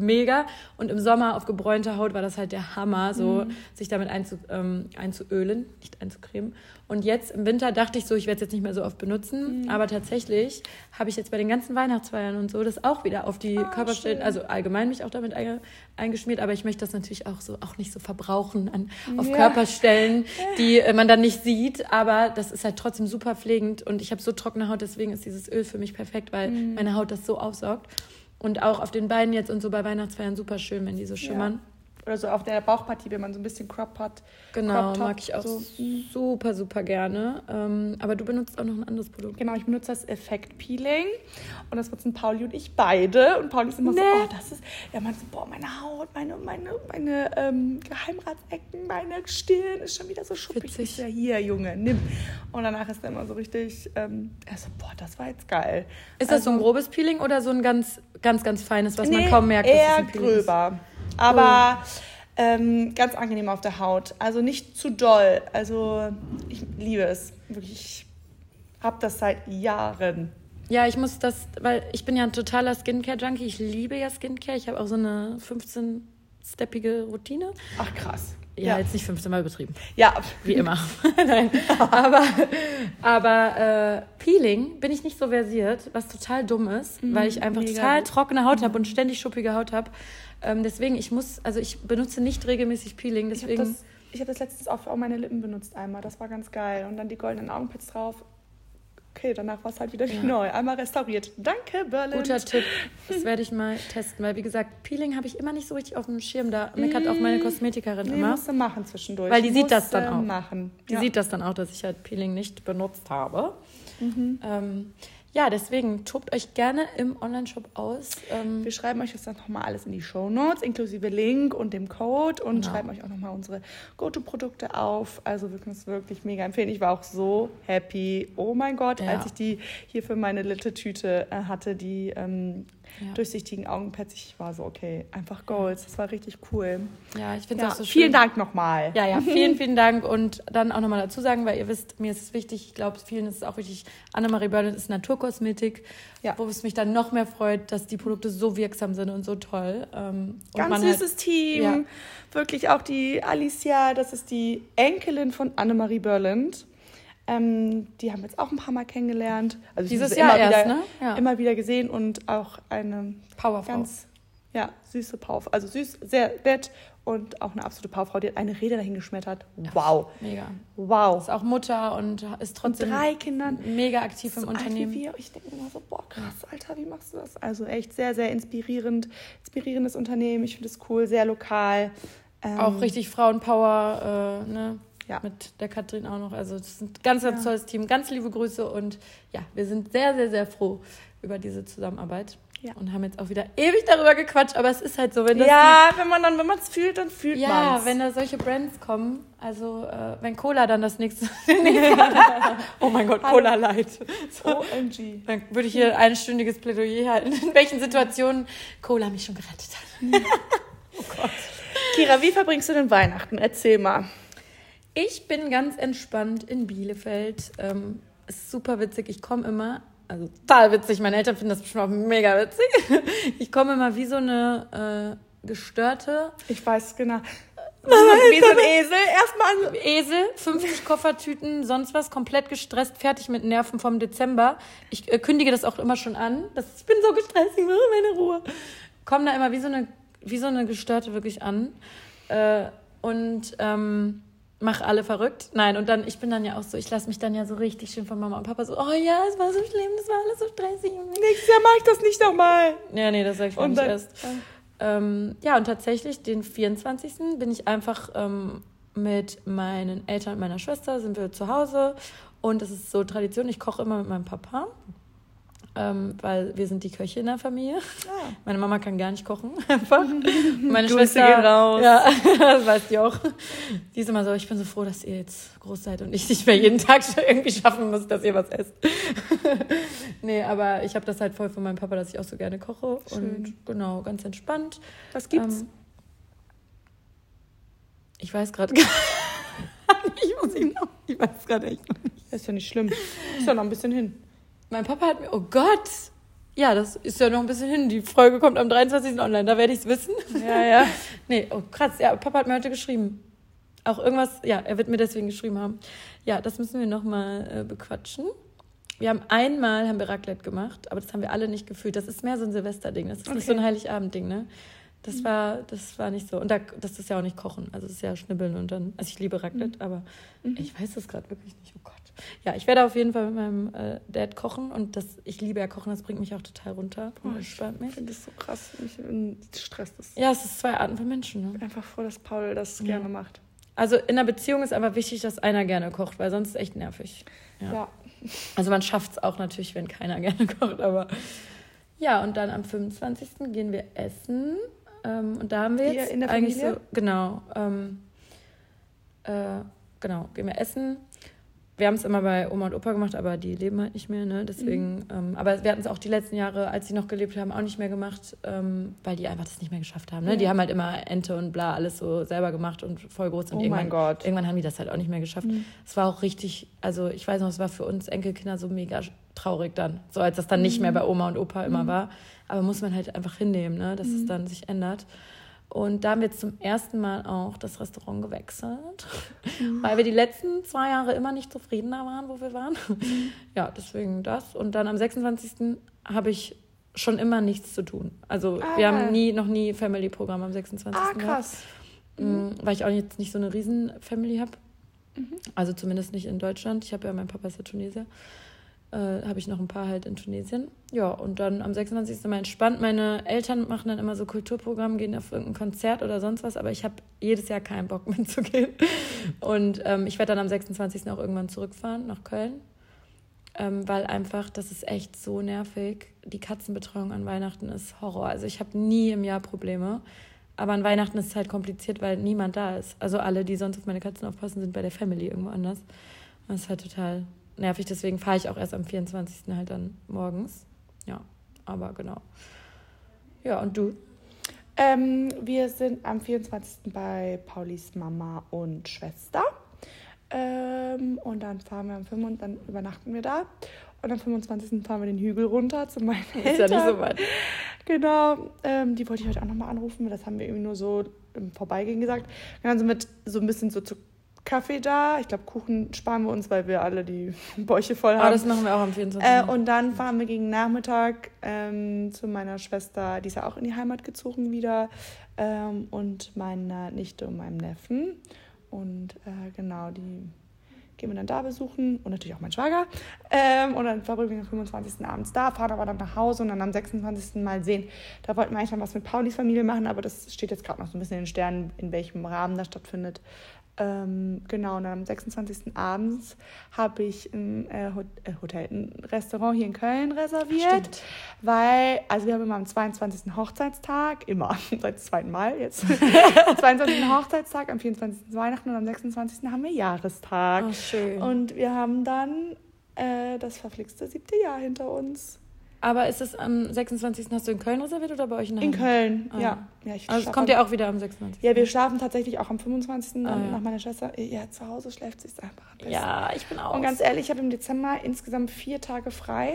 mega. Und im Sommer auf gebräunter Haut war das halt der Hammer, so Mhm. sich damit einzu, ähm, einzuölen, nicht einzucremen. Und jetzt im Winter dachte ich so, ich werde es jetzt nicht mehr so oft benutzen. Mhm. Aber tatsächlich habe ich jetzt bei den ganzen Weihnachtsfeiern und so das auch wieder auf die Körperstellen, schön. also allgemein mich auch damit einge, eingeschmiert, aber ich möchte das natürlich auch so auch nicht so verbrauchen an, auf Ja. Körperstellen, die äh, man dann nicht sieht, aber das ist halt trotzdem super pflegend und ich habe so trockene Haut, deswegen ist dieses Öl für mich perfekt, weil Mhm. meine Haut das so aufsaugt. Und auch auf den Beinen jetzt und so bei Weihnachtsfeiern super schön, wenn die so schimmern. Oder so auf der Bauchpartie, wenn man so ein bisschen Crop hat. Genau, Crop mag ich auch so. super, super gerne. Ähm, aber du benutzt auch noch ein anderes Produkt. Genau, ich benutze das Effekt Peeling und das nutzen Pauli und ich beide. Und Pauli ist immer so, Nee. oh, das ist, er meint so, boah, meine Haut, meine, meine, meine ähm, Geheimratsecken, meine Stirn ist schon wieder so schuppig. Ich so, hier, Junge, nimm. Und danach ist er immer so richtig, ähm, er so, boah, das war jetzt geil. Ist das so ein Also, grobes Peeling oder so ein ganz, ganz, ganz feines, was man nee, kaum merkt, dass eher es ein Peeling ist? Aber ähm, ganz angenehm auf der Haut. Also nicht zu doll. Also ich liebe es. Wirklich, ich habe das seit Jahren. Ja, ich muss das, weil ich bin ja ein totaler Skincare-Junkie. Ich liebe ja Skincare. Ich habe auch so eine 15-steppige Routine. Ach krass. Ja, jetzt nicht 15 Mal übertrieben. Ja, Wie immer. Nein. Aber, aber äh, Peeling bin ich nicht so versiert, was total dumm ist, weil ich einfach total gut. trockene Haut habe und ständig schuppige Haut habe. Ähm, deswegen, ich muss, also ich benutze nicht regelmäßig Peeling, Ich habe deswegen. das, hab das letztens auch für meine Lippen benutzt einmal. Das war ganz geil. Und dann die goldenen Augenpads drauf. Okay, danach war es halt wieder wie Ja. neu. Einmal restauriert. Danke, Berlin. Guter Tipp. Das werde ich mal testen, weil wie gesagt, Peeling habe ich immer nicht so richtig auf dem Schirm. Da meckert auch meine Kosmetikerin Nee, immer. musst du machen zwischendurch. Weil die sieht das dann auch. machen. Die ja. sieht das dann auch, dass ich halt Peeling nicht benutzt habe. Mhm. Ähm, ja, deswegen tobt euch gerne im Online-Shop aus. Ähm, Wir schreiben euch das dann nochmal alles in die Show Notes, inklusive Link und dem Code und Genau. schreiben euch auch nochmal unsere Go-To-Produkte auf. Also wir können es wirklich mega empfehlen. Ich war auch so happy. Oh mein Gott, Ja. als ich die hier für meine Litte-Tüte äh, hatte, die ähm, Ja. durchsichtigen Augenpads. Ich war so, okay, einfach Goals. Das war richtig cool. ja, ich finde es Ja, auch so schön. vielen Dank nochmal. Ja, ja, vielen, vielen Dank. Und dann auch nochmal dazu sagen, weil ihr wisst, mir ist es wichtig, ich glaube, vielen ist es auch wichtig, Annemarie Berlin ist Naturkosmetik, Ja. wo es mich dann noch mehr freut, dass die Produkte so wirksam sind und so toll. Ähm, und Ganz man halt- süßes Team. Wirklich auch die Alicia, das ist die Enkelin von Annemarie Berland. Ähm, die haben wir jetzt auch ein paar Mal kennengelernt. Also Dieses Jahr immer erst, wieder, ne? Ja. Immer wieder gesehen und auch eine Powerfrau. ganz ja, süße Powerfrau. Also süß, sehr nett und auch eine absolute Powerfrau. Die hat eine Rede dahin geschmettert. Wow. Mega. Wow. Ist auch Mutter und ist trotzdem drei Kindern. mega aktiv im so alt Unternehmen. wie wir. Ich denke immer so, boah, krass, Alter, wie machst du das? Also echt sehr, sehr inspirierend. Inspirierendes Unternehmen. Ich finde es cool, sehr lokal. Ähm, Auch richtig Frauenpower, äh, ne? Ja. Mit der Katrin auch noch. Also, das ist ein ganz, ganz tolles Team. Ganz liebe Grüße und ja, wir sind sehr, sehr, sehr froh über diese Zusammenarbeit. Ja. Und haben jetzt auch wieder ewig darüber gequatscht, aber es ist halt so, wenn das. ja, wenn man dann, wenn man es fühlt, dann fühlt Die, ja, man es. wenn da solche Brands kommen, also äh, wenn Cola dann das nächste. oh mein Gott. Cola Light. So, OMG. dann würde ich hier ein stündiges Plädoyer halten, in welchen Situationen Cola mich schon gerettet hat. Kira, wie verbringst du denn Weihnachten? Erzähl mal. Ich bin ganz entspannt in Bielefeld. Ähm, ist super witzig. Ich komme immer, also total witzig. Meine Eltern finden das bestimmt auch mega witzig. Ich komme immer wie so eine äh, gestörte Ich weiß genau. Wie so ein Esel. Erstmal. Esel, 50 Koffertüten, sonst was, komplett gestresst, fertig mit Nerven vom Dezember. Ich äh, kündige das auch immer schon an. Das, ich bin so gestresst, ich will meine Ruhe. Komme da immer wie so eine, wie so eine Gestörte wirklich an. Äh, und ähm, mach alle verrückt. Nein, und dann, ich bin dann ja auch so, ich lasse mich dann ja so richtig schön von Mama und Papa so, oh ja, es war so schlimm, das war alles so stressig. Nächstes Jahr mache ich das nicht nochmal. Ja, nee, das sag ich Und nicht erst. Ähm, ja, und tatsächlich, den 24. bin ich einfach ähm, mit meinen Eltern und meiner Schwester, sind wir zu Hause. Und es ist so Tradition, ich koche immer mit meinem Papa. Ähm, weil wir sind die Köche in der Familie. Ah. Meine Mama kann gar nicht kochen, einfach. Meine Grüße Schwester gehen raus. Ja, das weiß die auch. Die ist immer so, ich bin so froh, dass ihr jetzt groß seid und ich nicht mehr jeden Tag schon irgendwie schaffen muss, dass ihr was esst. nee, aber ich habe das halt voll von meinem Papa, dass ich auch so gerne koche. Schön. Und genau, ganz entspannt. Was gibt's? Ähm, ich weiß gerade gar nicht, ich muss ihn noch, ich weiß gerade echt noch nicht. ist ja nicht schlimm. Ist ja noch ein bisschen hin. Mein Papa hat mir, oh Gott, ja, das ist ja noch ein bisschen hin. Die Folge kommt am 23. online, da werde ich es wissen. Ja, ja. Nee, oh krass, ja, Papa hat mir heute geschrieben. Auch irgendwas, ja, er wird mir deswegen geschrieben haben. Ja, das müssen wir nochmal äh, bequatschen. Wir haben einmal haben wir Raclette gemacht, aber das haben wir alle nicht gefühlt. Das ist mehr so ein Silvesterding, das ist nicht so ein Okay. Heiligabend-Ding, ne? Das war, das war nicht so. Und da, das ist ja auch nicht kochen. Also es ist ja schnibbeln und dann. Also ich liebe Raclette, aber ich weiß das gerade wirklich nicht. Oh Gott. Ja, ich werde auf jeden Fall mit meinem äh, Dad kochen und das, ich liebe ja kochen, das bringt mich auch total runter und entspannt Ich finde das so krass. Mich stresst das. Ja, es ist zwei Arten von Menschen, ne? Ich bin einfach froh, dass Paul das Ja. gerne macht. Also in einer Beziehung ist einfach wichtig, dass einer gerne kocht, weil sonst ist es echt nervig. Ja. Ja. Also man schafft es auch natürlich, wenn keiner gerne kocht, aber ja, und dann am 25. gehen wir essen. Ähm, und da haben wir Hier jetzt in der eigentlich so, genau, ähm, äh, genau, gehen wir essen. Wir haben es immer bei Oma und Opa gemacht, aber die leben halt nicht mehr, ne? Deswegen, Mhm. ähm, aber wir hatten es auch die letzten Jahre, als sie noch gelebt haben, auch nicht mehr gemacht, ähm, weil die einfach das nicht mehr geschafft haben. Ne? Ja. Die haben halt immer Ente und bla alles so selber gemacht und voll groß. Und Oh irgendwann, mein Gott. irgendwann haben die das halt auch nicht mehr geschafft. Mhm. Es war auch richtig, also ich weiß noch, es war für uns Enkelkinder so mega traurig dann, so als das dann nicht mehr bei Oma und Opa immer war. Aber muss man halt einfach hinnehmen, ne? dass es dann sich ändert. Und da haben wir jetzt zum ersten Mal auch das Restaurant gewechselt, weil wir die letzten zwei Jahre immer nicht zufriedener waren, wo wir waren. Ja, deswegen das. Und dann am 26. habe ich schon immer nichts zu tun. Also Ah. wir haben nie, noch nie Family-Programm am 26. Ah, krass. Mhm. Weil ich auch jetzt nicht so eine Riesen-Family habe. Also zumindest nicht in Deutschland. Ich habe ja, mein Papa ist ja Tunesier. Äh, habe ich noch ein paar halt in Tunesien. Ja, und dann am 26. mal entspannt. Meine Eltern machen dann immer so Kulturprogramm, gehen auf irgendein Konzert oder sonst was, aber ich habe jedes Jahr keinen Bock mitzugehen. Und ähm, ich werde dann am 26. auch irgendwann zurückfahren nach Köln. Ähm, weil einfach, das ist echt so nervig. Die Katzenbetreuung an Weihnachten ist Horror. Also ich habe nie im Jahr Probleme. Aber an Weihnachten ist es halt kompliziert, weil niemand da ist. Also alle, die sonst auf meine Katzen aufpassen, sind bei der Family irgendwo anders. Das ist halt total nervig. Deswegen fahre ich auch erst am 24. halt dann morgens. Ja, aber genau. Ja, und du? Ähm, wir sind am 24. bei Paulis Mama und Schwester. Ähm, und dann fahren wir am 5. und dann übernachten wir da. Und am 25. fahren wir den Hügel runter zu meinen Eltern. Ist ja nicht so weit. Genau, ähm, die wollte ich heute auch nochmal anrufen, weil das haben wir irgendwie nur so im Vorbeigehen gesagt. Dann sind wir so ein bisschen so zu Kaffee da. Ich glaube, Kuchen sparen wir uns, weil wir alle die Bäuche voll Aber haben. das machen wir auch am 24. Äh, und dann fahren wir gegen Nachmittag ähm, zu meiner Schwester, die ist ja auch in die Heimat gezogen wieder, ähm, und meiner Nichte und meinem Neffen. Und äh, genau, die gehen wir dann da besuchen und natürlich auch mein Schwager. Ähm, und dann verbringen wir am 25. abends da, fahren aber dann nach Hause und dann am 26. mal sehen. Da wollten wir eigentlich noch was mit Paulis Familie machen, aber das steht jetzt gerade noch so ein bisschen in den Sternen, in welchem Rahmen das stattfindet. Ähm, genau, und am 26. abends habe ich ein äh, äh, Hotel, ein Restaurant hier in Köln reserviert, Stimmt. weil, also wir haben immer am 22. Hochzeitstag, immer, seit dem zweiten Mal jetzt, am 22. Hochzeitstag, am 24. Weihnachten und am 26. haben wir Jahrestag. Oh, schön. Und wir haben dann äh, das verflixte siebte Jahr hinter uns. Aber ist es am 26. hast du in Köln reserviert oder bei euch in der In? Köln, Ah. ja. ja ich Also es kommt ja auch wieder am 26. Ja, wir schlafen tatsächlich auch am 25. Ah, ja. nach meiner Schwester. Ja, zu Hause schläft sich einfach am besten. Ja, ich bin auch. Und ganz ehrlich, ich habe im Dezember insgesamt vier Tage frei,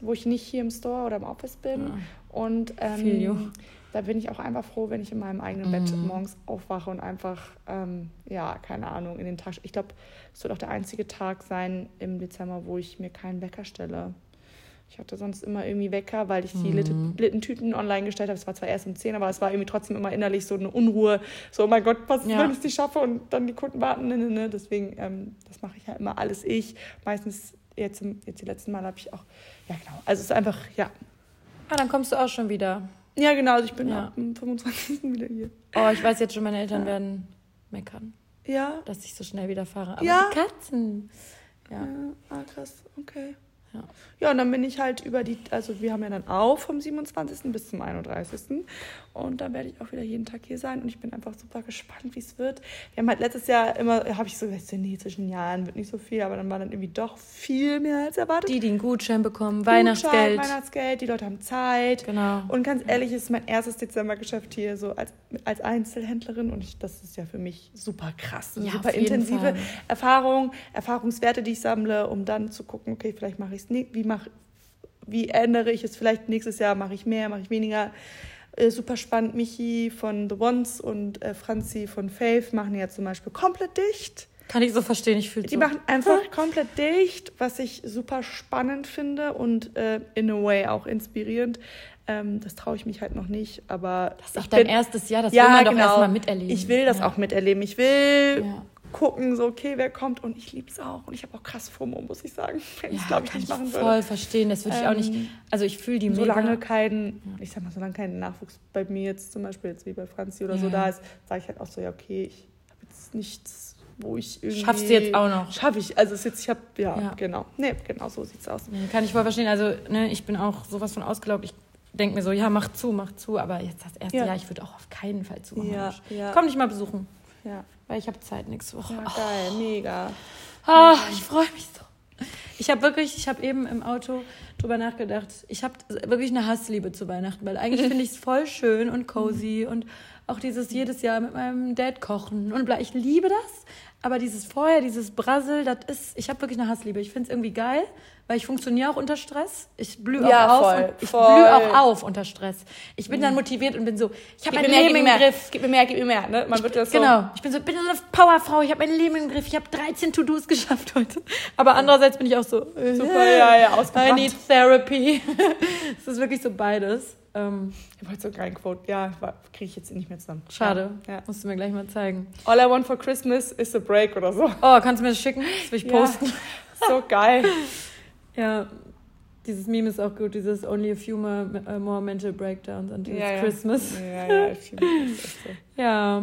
wo ich nicht hier im Store oder im Office bin. Ja. Und Feel you. ähm, da bin ich auch einfach froh, wenn ich in meinem eigenen Bett Mhm. morgens aufwache und einfach, ähm, ja, keine Ahnung, in den Tag. Ich glaube, es wird auch der einzige Tag sein im Dezember, wo ich mir keinen Wecker stelle. Ich hatte sonst immer irgendwie Wecker, weil ich die Mhm. Litte- Littentüten online gestellt habe. Es war zwar erst um 10, aber es war irgendwie trotzdem immer innerlich so eine Unruhe. So, oh mein Gott, was Ja. wenn ich es nicht schaffe und dann die Kunden warten? Ne, ne, ne. Deswegen, ähm, das mache ich ja immer alles ich. Meistens, jetzt, jetzt die letzten Mal habe ich auch, ja genau. Also es ist einfach, ja. Ah, dann kommst du auch schon wieder. Ja, genau, also ich bin Ja. ab dem 25. wieder hier. Oh, ich weiß jetzt schon, meine Eltern werden meckern, Ja? dass ich so schnell wieder fahre. Aber Ja. die Katzen. Ja. Ja, ah, krass, okay. Ja. Ja, und dann bin ich halt über die, also wir haben ja dann auf vom 27. bis zum 31. Und dann werde ich auch wieder jeden Tag hier sein. Und ich bin einfach super gespannt, wie es wird. Wir haben halt letztes Jahr immer, habe ich so gesagt, so, nee, zwischen Jahren wird nicht so viel, aber dann war dann irgendwie doch viel mehr als erwartet. Die, die einen Gutschein bekommen, Gutschein, Weihnachtsgeld. Weihnachtsgeld, die Leute haben Zeit. Genau. Und ganz ehrlich, es ist mein erstes Dezembergeschäft hier so als, als Einzelhändlerin und ich, das ist ja für mich super krass. Ja, super intensive Fall. Erfahrung, Erfahrungswerte, die ich sammle, um dann zu gucken, okay, vielleicht mache ich es nicht, wie mach, wie ändere ich es vielleicht nächstes Jahr, mache ich mehr, mache ich weniger. Äh, super spannend, Michi von The Ones und äh, Franzi von Faith machen ja zum Beispiel komplett dicht. Kann ich so verstehen, ich fühle Die so. machen einfach komplett dicht, was ich super spannend finde und äh, in a way auch inspirierend. Ähm, das traue ich mich halt noch nicht, aber Das ist auch ich dein bin- erstes Jahr, das ja, will man doch genau. erstmal miterleben. Ich will das ja. auch miterleben. Ich will Ja. Gucken, so okay, wer kommt und ich liebe es auch und ich habe auch krass FOMO, muss ich sagen, wenn ich es glaube ich kann nicht ich machen voll würde. verstehen. Das würde ich auch nicht. Ähm, Also ich fühle die mega. Solange kein, ich sag mal, solange kein Nachwuchs bei mir jetzt zum Beispiel jetzt wie bei Franzi oder so Ja. da ist, sage ich halt auch so, ja okay, ich habe jetzt nichts, wo ich irgendwie Schaffst du jetzt auch noch? Schaffe ich. Also es ist jetzt, ich habe ja, Ja. genau, nee, genau so sieht's aus. Nee, Kann ich voll verstehen. Also, ne, ich bin auch sowas von ausgelaugt. Ich denke mir so, ja, mach zu, mach zu. Aber jetzt das erste Ja. Jahr, ich würde auch auf keinen Fall zu. Ja, ja. Komm dich mal besuchen, Ja, weil ich habe Zeit nächste Woche. ja geil, mega. Ah, ich freue mich so. Ich habe wirklich, ich habe eben im Auto drüber nachgedacht. Ich habe wirklich eine Hassliebe zu Weihnachten, weil eigentlich finde ich es voll schön und cozy und auch dieses jedes Jahr mit meinem Dad kochen und bla. Ich liebe das, aber dieses vorher, dieses Brassel, das ist, ich habe wirklich eine Hassliebe. Ich finde es irgendwie geil, weil ich funktioniere auch unter Stress. Ich blühe Ja, auch auf. voll, und ich. Mhm. blühe auch auf unter Stress. Ich bin dann motiviert und bin so, ich habe mein Leben im Griff. Gib mir mehr, gib mir mehr. Ne? Man wird das so. Genau. Ich bin so, bin so eine Powerfrau, ich habe mein Leben im Griff, ich habe 13 To-Dos geschafft heute. Aber andererseits bin ich auch so, äh, Super, ja, ja, I ausgebrannt. need therapy. Es ist wirklich so beides. Ähm, Ich wollte so keinen Quote. Ja, kriege ich jetzt nicht mehr zusammen. schade. Ja. Musst du mir gleich mal zeigen. All I want for Christmas is a break oder so. Oh, kannst du mir das schicken? Das will ich Ja. posten. So geil. Ja. Dieses Meme ist auch gut, dieses Only a few more, uh, more mental breakdowns until Ja. Christmas. Ja, ja, so. Ja.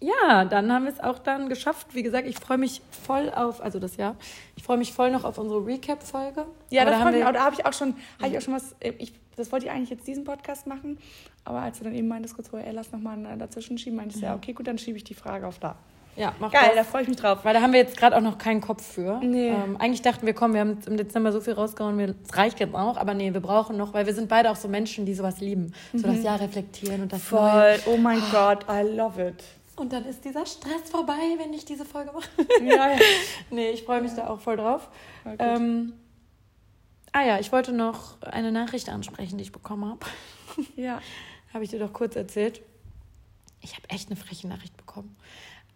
Ja, dann haben wir es auch dann geschafft. Wie gesagt, ich freue mich voll auf, also das Jahr, ich freue mich voll noch auf unsere Recap-Folge. Ja, Aber das da haben wir, da habe ich auch schon, habe ich auch schon was, äh, ich, das wollte ich eigentlich jetzt diesen Podcast machen, aber als du dann eben meintest, kurz vorher, ey, lass nochmal dazwischen schieben, meinte ich, ja, okay, gut, dann schiebe ich die Frage auf da. ja, mach Geil, da das. freue ich mich drauf. Weil da haben wir jetzt gerade auch noch keinen Kopf für. Nee. Ähm, eigentlich dachten wir, komm, wir haben im Dezember so viel rausgehauen, es reicht jetzt auch. Aber nee, wir brauchen noch, weil wir sind beide auch so Menschen, die sowas lieben. So das Jahr reflektieren und das Neue. Voll, oh mein Gott, I love it. Und dann ist dieser Stress vorbei, wenn ich diese Folge mache. Ja, ja. nee, ich freue mich da auch voll drauf. Ähm, ah ja, ich wollte noch eine Nachricht ansprechen, die ich bekommen habe. ja. Habe ich dir doch kurz erzählt. Ich habe echt eine freche Nachricht bekommen.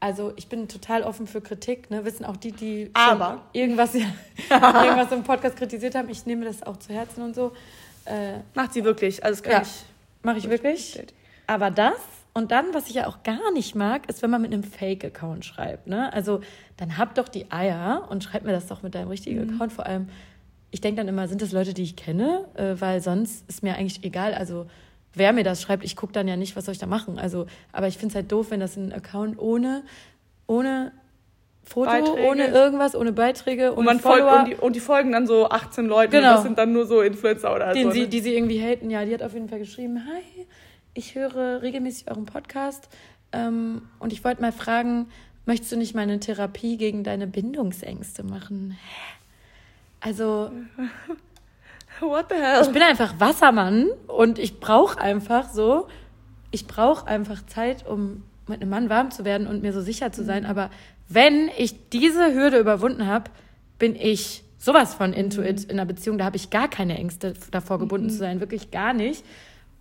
Also ich bin total offen für Kritik, ne? Wissen auch die, die Aber? irgendwas, irgendwas im Podcast kritisiert haben. Ich nehme das auch zu Herzen und so. Äh, Macht sie wirklich, also das kann Ja. ich. Mache ich wirklich. Aber das und dann, was ich ja auch gar nicht mag, ist, wenn man mit einem Fake-Account schreibt. Ne? Also dann hab doch die Eier und schreib mir das doch mit deinem richtigen Mhm. Account. Vor allem, ich denke dann immer, sind das Leute, die ich kenne? Äh, weil sonst ist mir eigentlich egal. Also wer mir das schreibt, ich gucke dann ja nicht, was soll ich da machen. Also, aber ich finde es halt doof, wenn das ein Account ohne, ohne Foto, Beiträge. ohne irgendwas, ohne Beiträge, ohne Und man folgt Follower. und die, und die folgen dann so 18 Leuten Genau. und das sind dann nur so Influencer oder den so. sie, ne? die sie irgendwie haten. Ja, die hat auf jeden Fall geschrieben, hi, ich höre regelmäßig euren Podcast ähm, und ich wollte mal fragen, möchtest du nicht mal eine Therapie gegen deine Bindungsängste machen? Hä? Also, What the hell? ich bin einfach Wassermann und ich brauche einfach so, ich brauche einfach Zeit, um mit einem Mann warm zu werden und mir so sicher zu sein. Aber wenn ich diese Hürde überwunden habe, bin ich sowas von into it in einer Beziehung. Da habe ich gar keine Ängste davor gebunden zu sein, wirklich gar nicht.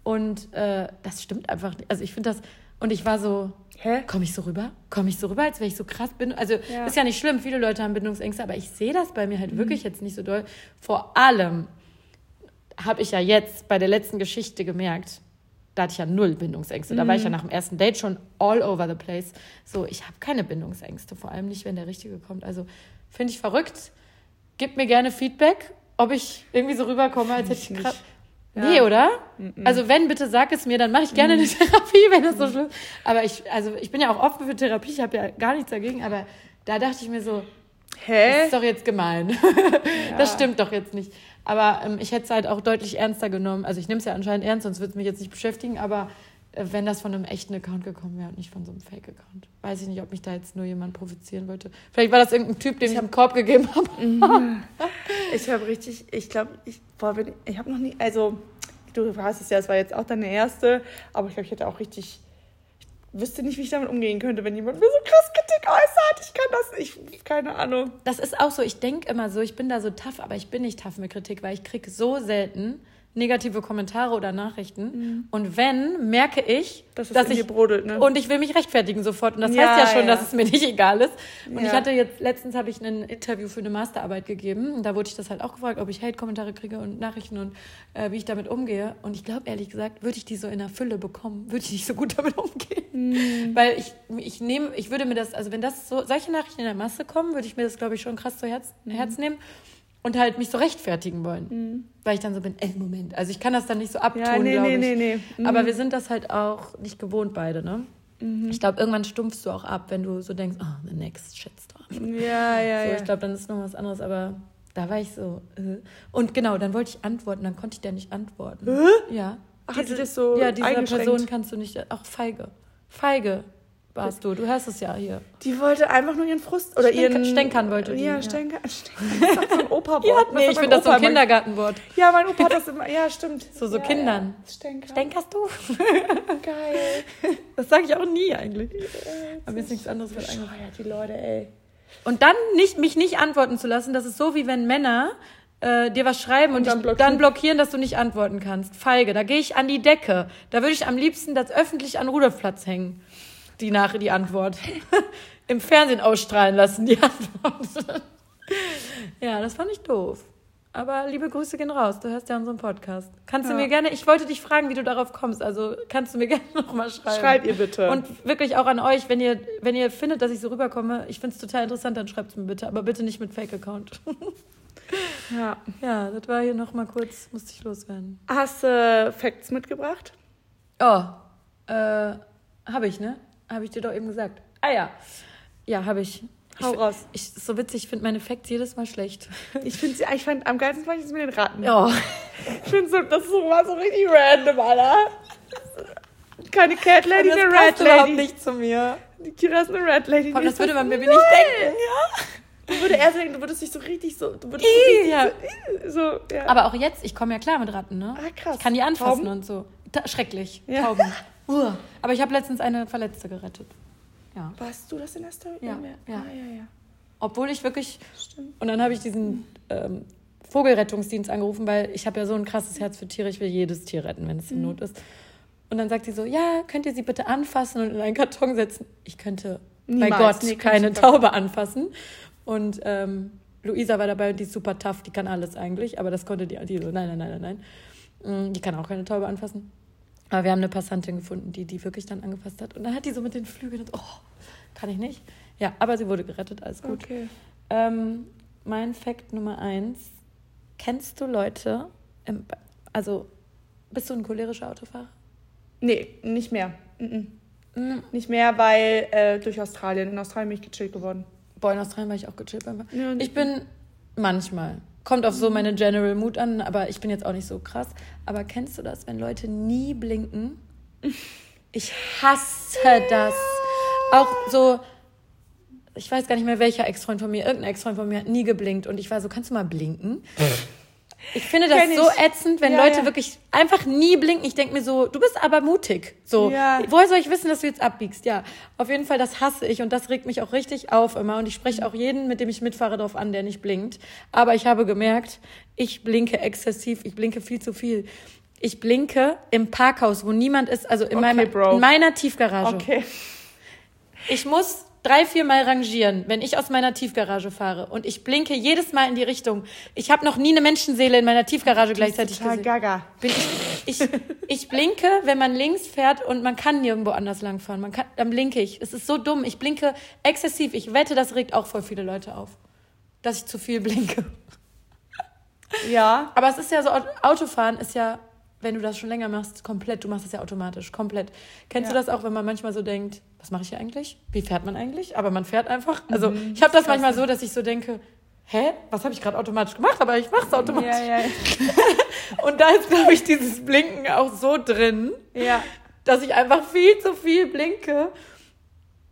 Und äh, das stimmt einfach nicht. Also ich finde das, und ich war so, Hä? komme ich so rüber? Komme ich so rüber, als wäre ich so krass bin? Also Ja. ist ja nicht schlimm, viele Leute haben Bindungsängste, aber ich sehe das bei mir halt wirklich jetzt nicht so doll. Vor allem habe ich ja jetzt bei der letzten Geschichte gemerkt, da hatte ich ja null Bindungsängste. Da war ich ja nach dem ersten Date schon all over the place. So, ich habe keine Bindungsängste, vor allem nicht, wenn der Richtige kommt. Also finde ich verrückt. Gib mir gerne Feedback, ob ich irgendwie so rüberkomme, als hätte ich krass. Ja. Nee, oder? Also wenn, bitte sag es mir, dann mache ich gerne eine Therapie, wenn das so schlimm ist. Aber ich, also ich bin ja auch offen für Therapie, ich habe ja gar nichts dagegen, aber da dachte ich mir so, Das Hä? ist doch jetzt gemein. Das stimmt doch jetzt nicht. Aber ähm, ich hätte es halt auch deutlich ernster genommen. Also ich nehme es ja anscheinend ernst, sonst würde es mich jetzt nicht beschäftigen. Aber wenn das von einem echten Account gekommen wäre und nicht von so einem Fake-Account, weiß ich nicht, ob mich da jetzt nur jemand provozieren wollte. Vielleicht war das irgendein Typ, dem ich, einen Korb gegeben habe. Ich habe richtig, ich glaube, ich, boah, bin, ich habe noch nie, also du hast es ja, es war jetzt auch deine erste, aber ich glaube, ich hätte auch richtig, ich wüsste nicht, wie ich damit umgehen könnte, wenn jemand mir so krass Kritik äußert. Ich kann das nicht, keine Ahnung. Das ist auch so, ich denke immer so, ich bin da so tough, aber ich bin nicht tough mit Kritik, weil ich kriege so selten negative Kommentare oder Nachrichten. Und wenn, merke ich, Dass es dass ich brodelt, ne? Und ich will mich rechtfertigen sofort. Und das Ja, heißt ja schon, ja. dass es mir nicht egal ist. Und ich Ja. hatte jetzt, letztens habe ich ein Interview für eine Masterarbeit gegeben. Und da wurde ich das halt auch gefragt, ob ich Hate-Kommentare kriege und Nachrichten und äh, wie ich damit umgehe. Und ich glaube, ehrlich gesagt, würde ich die so in der Fülle bekommen, würde ich nicht so gut damit umgehen. Hm. Weil ich, ich nehme, ich würde mir das, also wenn das so, solche Nachrichten in der Masse kommen, würde ich mir das, glaube ich, schon krass zu Herz, Hm. Herz nehmen. Und halt mich so rechtfertigen wollen. Weil ich dann so bin, ey, Moment. Also ich kann das dann nicht so abtun, Ja, nee, glaube nee, ich. nee, nee. Mhm. Aber wir sind das halt auch nicht gewohnt beide, ne? Ich glaube, irgendwann stumpfst du auch ab, wenn du so denkst, oh, the next shitstorm. Ja, ja, so, ja. ich glaube, dann ist noch was anderes, aber da war ich so. Äh. Und genau, dann wollte ich antworten, dann konnte ich der nicht antworten. Ja. Ach, hat die das so Ja, dieser? Person kannst du nicht, auch feige. Feige warst du, du hörst es ja hier. Die wollte einfach nur ihren Frust oder Stenker- ihren Stänkern wollte die, Ja, ja. Stänkern. Das ist so Opa-Wort. Ja, nee, ich finde das so ein Kindergartenwort. Ja, mein Opa hat das immer. Ja, stimmt. So, so ja, Kindern. Ja. Stänkern. Stänkerst du? Geil. Das sage ich auch nie eigentlich. Aber mir ist nichts anderes was eingefallen. Die Leute, ey. Und dann nicht, mich nicht antworten zu lassen, das ist so, wie wenn Männer äh, dir was schreiben und, dann dich blockieren. dann blockieren, dass du nicht antworten kannst. Feige, da gehe ich an die Decke. Da würde ich am liebsten das öffentlich an Rudolfplatz hängen. Die, nach, die Antwort. Im Fernsehen ausstrahlen lassen, die Antwort. ja, das fand ich doof. Aber liebe Grüße gehen raus. Du hörst ja unseren Podcast. Kannst du Ja. mir gerne, ich wollte dich fragen, wie du darauf kommst. Also kannst du mir gerne nochmal schreiben. Schreibt ihr bitte. Und wirklich auch an euch, wenn ihr, wenn ihr findet, dass ich so rüberkomme, ich finde es total interessant, dann schreibt es mir bitte. Aber bitte nicht mit Fake-Account. ja. ja, das war hier nochmal kurz, musste ich loswerden. Hast du äh, Facts mitgebracht? Oh, äh, habe ich, ne? Habe ich dir doch eben gesagt. Ah ja. Ja, habe ich. Ich, Hau fi- raus. Ich, so witzig, ich finde meine Facts jedes Mal schlecht. Ich finde sie, ich fand am geilsten fand ich es mit den Ratten. Oh. Ich finde so, das ist so, war so richtig random, Alter. Keine Cat Lady, eine passt Red überhaupt Lady. nicht zu mir. Die Kira ist eine Red Lady. Komm, das würde man mir nicht denken. Ja. Würde er denken, du würdest dich so richtig so, du würdest so ja. richtig so, so, ja. Aber auch jetzt, ich komme ja klar mit Ratten, ne? Ah, krass. Ich kann die anfassen Tauben? und so. Ta schrecklich. Ja. Tauben. Uah. Aber ich habe letztens eine Verletzte gerettet. Ja. Warst du das in der Story? Ja, ja. Ah, ja, ja. Obwohl ich wirklich. Stimmt. Und dann habe ich diesen ähm, Vogelrettungsdienst angerufen, weil ich habe ja so ein krasses Herz für Tiere. Ich will jedes Tier retten, wenn es in Not ist. Und dann sagt sie so: Ja, könnt ihr sie bitte anfassen und in einen Karton setzen? Ich könnte bei Niemals. Gott Nee, keine Taube anfassen. Und ähm, Luisa war dabei und die ist super tough. Die kann alles eigentlich, aber das konnte die. Die so: Nein, nein, nein, nein, nein. Mm, Die kann auch keine Taube anfassen. Aber wir haben eine Passantin gefunden, die die wirklich dann angefasst hat. Und dann hat die so mit den Flügeln, und, oh, kann ich nicht. Ja, aber sie wurde gerettet, alles gut. Okay. Ähm, mein Fakt Nummer eins. Kennst du Leute, im, also bist du ein cholerischer Autofahrer? Nee, nicht mehr. Mhm. Mhm. Nicht mehr, weil äh, durch Australien. In Australien bin ich gechillt geworden. Boah, in Australien war ich auch gechillt. Ja, Ich bin manchmal. Kommt auf so meine General Mood an, aber ich bin jetzt auch nicht so krass. Aber kennst du das, wenn Leute nie blinken? Ich hasse das. Auch so, ich weiß gar nicht mehr, welcher Ex-Freund von mir, irgendein Ex-Freund von mir hat nie geblinkt. Und ich war so, kannst du mal blinken? Ich finde das ich. so ätzend, wenn Ja, Leute ja. wirklich einfach nie blinken. Ich denke mir so, du bist aber mutig. So, Ja. woher soll ich wissen, dass du jetzt abbiegst? Ja, auf jeden Fall, das hasse ich und das regt mich auch richtig auf immer. Und ich spreche auch jeden, mit dem ich mitfahre, darauf an, der nicht blinkt. Aber ich habe gemerkt, ich blinke exzessiv, ich blinke viel zu viel. Ich blinke im Parkhaus, wo niemand ist, also in, Okay, meinem, in meiner Tiefgarage. Okay. Ich muss drei, vier Mal rangieren, wenn ich aus meiner Tiefgarage fahre. Und ich blinke jedes Mal in die Richtung. Ich habe noch nie eine Menschenseele in meiner Tiefgarage gleichzeitig Total gesehen. gaga. Bin ich, ich, ich blinke, wenn man links fährt und man kann nirgendwo anders langfahren. Man kann, dann blinke ich. Es ist so dumm. Ich blinke exzessiv. Ich wette, das regt auch voll viele Leute auf, dass ich zu viel blinke. Ja. Aber es ist ja so, Autofahren ist ja wenn du das schon länger machst, komplett, du machst das ja automatisch, komplett. Kennst Ja. du das auch, wenn man manchmal so denkt, was mache ich hier eigentlich? Wie fährt man eigentlich? Aber man fährt einfach. Also Mhm, ich habe das manchmal so, dass ich so denke, hä, was habe ich gerade automatisch gemacht? Aber ich mache es automatisch. Ja, ja, Und da ist, glaube ich, dieses Blinken auch so drin, ja. dass ich einfach viel zu viel blinke.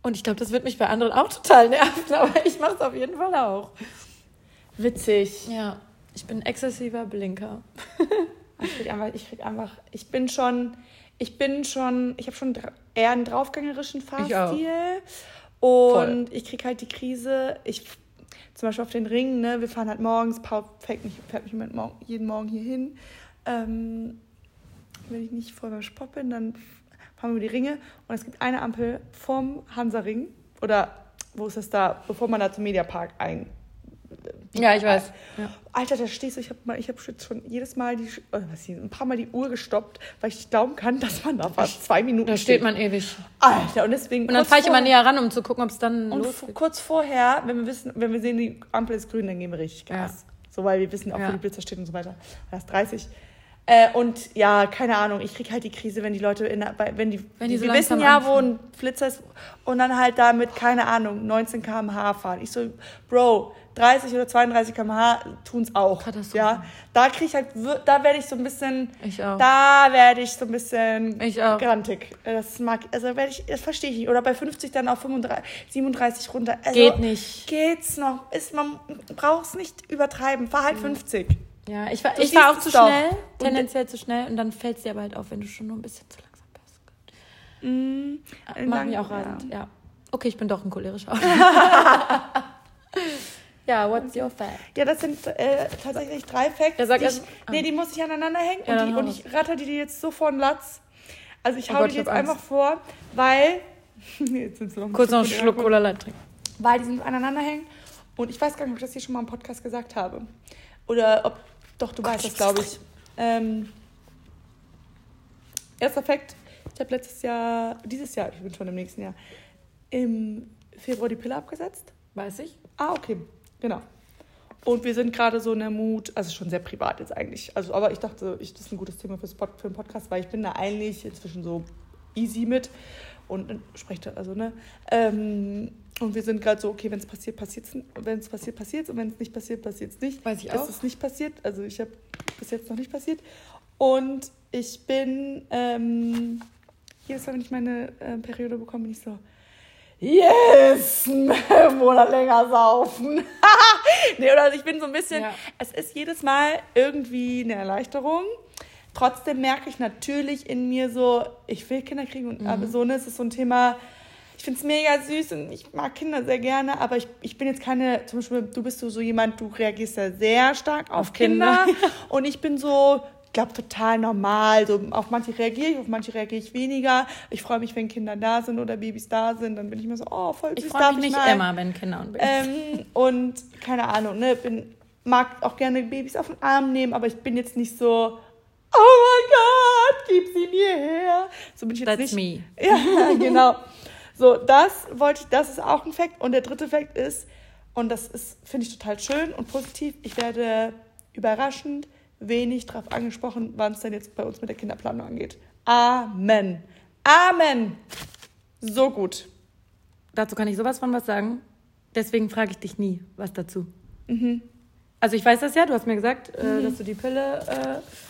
Und ich glaube, das wird mich bei anderen auch total nerven, aber ich mache es auf jeden Fall auch. Witzig. Ja, ich bin exzessiver Blinker. Ich krieg einfach, ich krieg einfach, ich bin schon, ich bin schon, ich habe schon eher einen draufgängerischen Ich auch. Fahrstil. Und Voll. ich krieg halt die Krise, ich zum Beispiel auf den Ring, ne, wir fahren halt morgens, Paul fährt mich, fährt mich morgen, jeden Morgen hier hin. Ähm, wenn ich nicht voll beim Sport bin, dann fahren wir über die Ringe und es gibt eine Ampel vom Hansaring oder wo ist das da, bevor man da zum Mediapark ein Ja, ich weiß. Ja. Alter, da stehst du, ich habe ich hab schon jedes Mal die, was hier, ein paar Mal die Uhr gestoppt, weil ich nicht glauben kann, dass man da fast zwei Minuten Da steht man ewig. Alter, und deswegen. Und dann fahre ich immer näher ran, um zu gucken, ob es dann Und losgeht. kurz vorher, wenn wir wissen, wenn wir sehen, die Ampel ist grün, dann geben wir richtig Gas. So, weil wir wissen auch, Ja. wo die Blitzer steht und so weiter. Das ist 30. Äh, und ja, keine Ahnung, ich krieg halt die Krise, wenn die Leute in wenn die, Wenn die so wir wissen ja, wo ein Flitzer ist und dann halt damit, keine Ahnung, 19 km/h fahren. Ich so, Bro, 30 oder 32 km/h tun's auch. Katastrophe. Ja, da krieg ich halt, da werde ich so ein bisschen, Ich auch. da werde ich so ein bisschen Ich auch. grantig. Das mag, also werde ich, das verstehe ich nicht. Oder bei 50 dann auf 35, 37 runter. Also, Geht nicht. Geht's noch? Ist, man braucht es nicht übertreiben. Fahr halt 50. Ja, ich war, Du ich war auch zu es doch. schnell, Und- tendenziell zu schnell. Und dann fällt es dir aber halt auf, wenn du schon nur ein bisschen zu langsam bist. Mhm. Macht mich auch rasend, ja. Okay, ich bin doch ein cholerischer. ja, what's your fact? Ja, das sind äh, tatsächlich drei Facts. Ja, sag die ich, nee, die muss ich aneinander hängen Ja, und, die, und ich ratter die dir jetzt so vor den Latz. Also ich Oh hau Gott, die jetzt hab Angst. einfach vor, weil... jetzt du noch Kurz noch einen Schluck Cola. Light trinken. weil die sind aneinander hängen. Und ich weiß gar nicht, ob ich das hier schon mal im Podcast gesagt habe. Oder ob, doch, du weißt das, glaube ich. Ähm, erster Fakt, ich habe letztes Jahr, dieses Jahr, ich bin schon im nächsten Jahr, im Februar die Pille abgesetzt. Weiß ich. Ah, okay, genau. Und wir sind gerade so in der Mut, also schon sehr privat jetzt eigentlich. Also, aber ich dachte, ich, das ist ein gutes Thema fürs Pod, für den Podcast, weil ich bin da eigentlich inzwischen so easy mit und äh, spreche da, also, ne? Ähm, und wir sind gerade so, okay, wenn es passiert, passiert es. Wenn es passiert, passiert es. Und wenn es nicht passiert, passiert es nicht. Weiß ich Es auch. ist nicht passiert. Also ich habe bis jetzt noch nicht passiert. Und ich bin, ähm, jedes Mal, wenn ich meine äh, Periode bekomme, bin ich so, yes, Monat länger saufen. nee, oder ich bin so ein bisschen, Ja. es ist jedes Mal irgendwie eine Erleichterung. Trotzdem merke ich natürlich in mir so, ich will Kinder kriegen und aber so, ne, es ist so ein Thema, ich finde es mega süß und ich mag Kinder sehr gerne, aber ich, ich bin jetzt keine, zum Beispiel, du bist so, so jemand, du reagierst ja sehr stark auf, Auf Kinder, Kinder. und ich bin so, ich glaube, total normal. So, auf manche reagiere ich, auf manche reagiere ich weniger. Ich freue mich, wenn Kinder da sind oder Babys da sind. Dann bin ich mir so, oh, voll süß, Ich darf freue mich nicht mal. immer, wenn Kinder und Babys. Ähm, und keine Ahnung, ne, bin, mag auch gerne Babys auf den Arm nehmen, aber ich bin jetzt nicht so, oh mein Gott, gib sie mir her. So bin ich jetzt That's nicht. me. Ja, genau. So, das wollte ich, das ist auch ein Fakt. Und der dritte Fakt ist, und das ist, finde ich total schön und positiv, ich werde überraschend wenig darauf angesprochen, wann es denn jetzt bei uns mit der Kinderplanung angeht. Amen. Amen. So gut. Dazu kann ich sowas von was sagen. Deswegen frage ich dich nie was dazu. Mhm. Also ich weiß das ja, du hast mir gesagt, äh, dass du die Pille äh,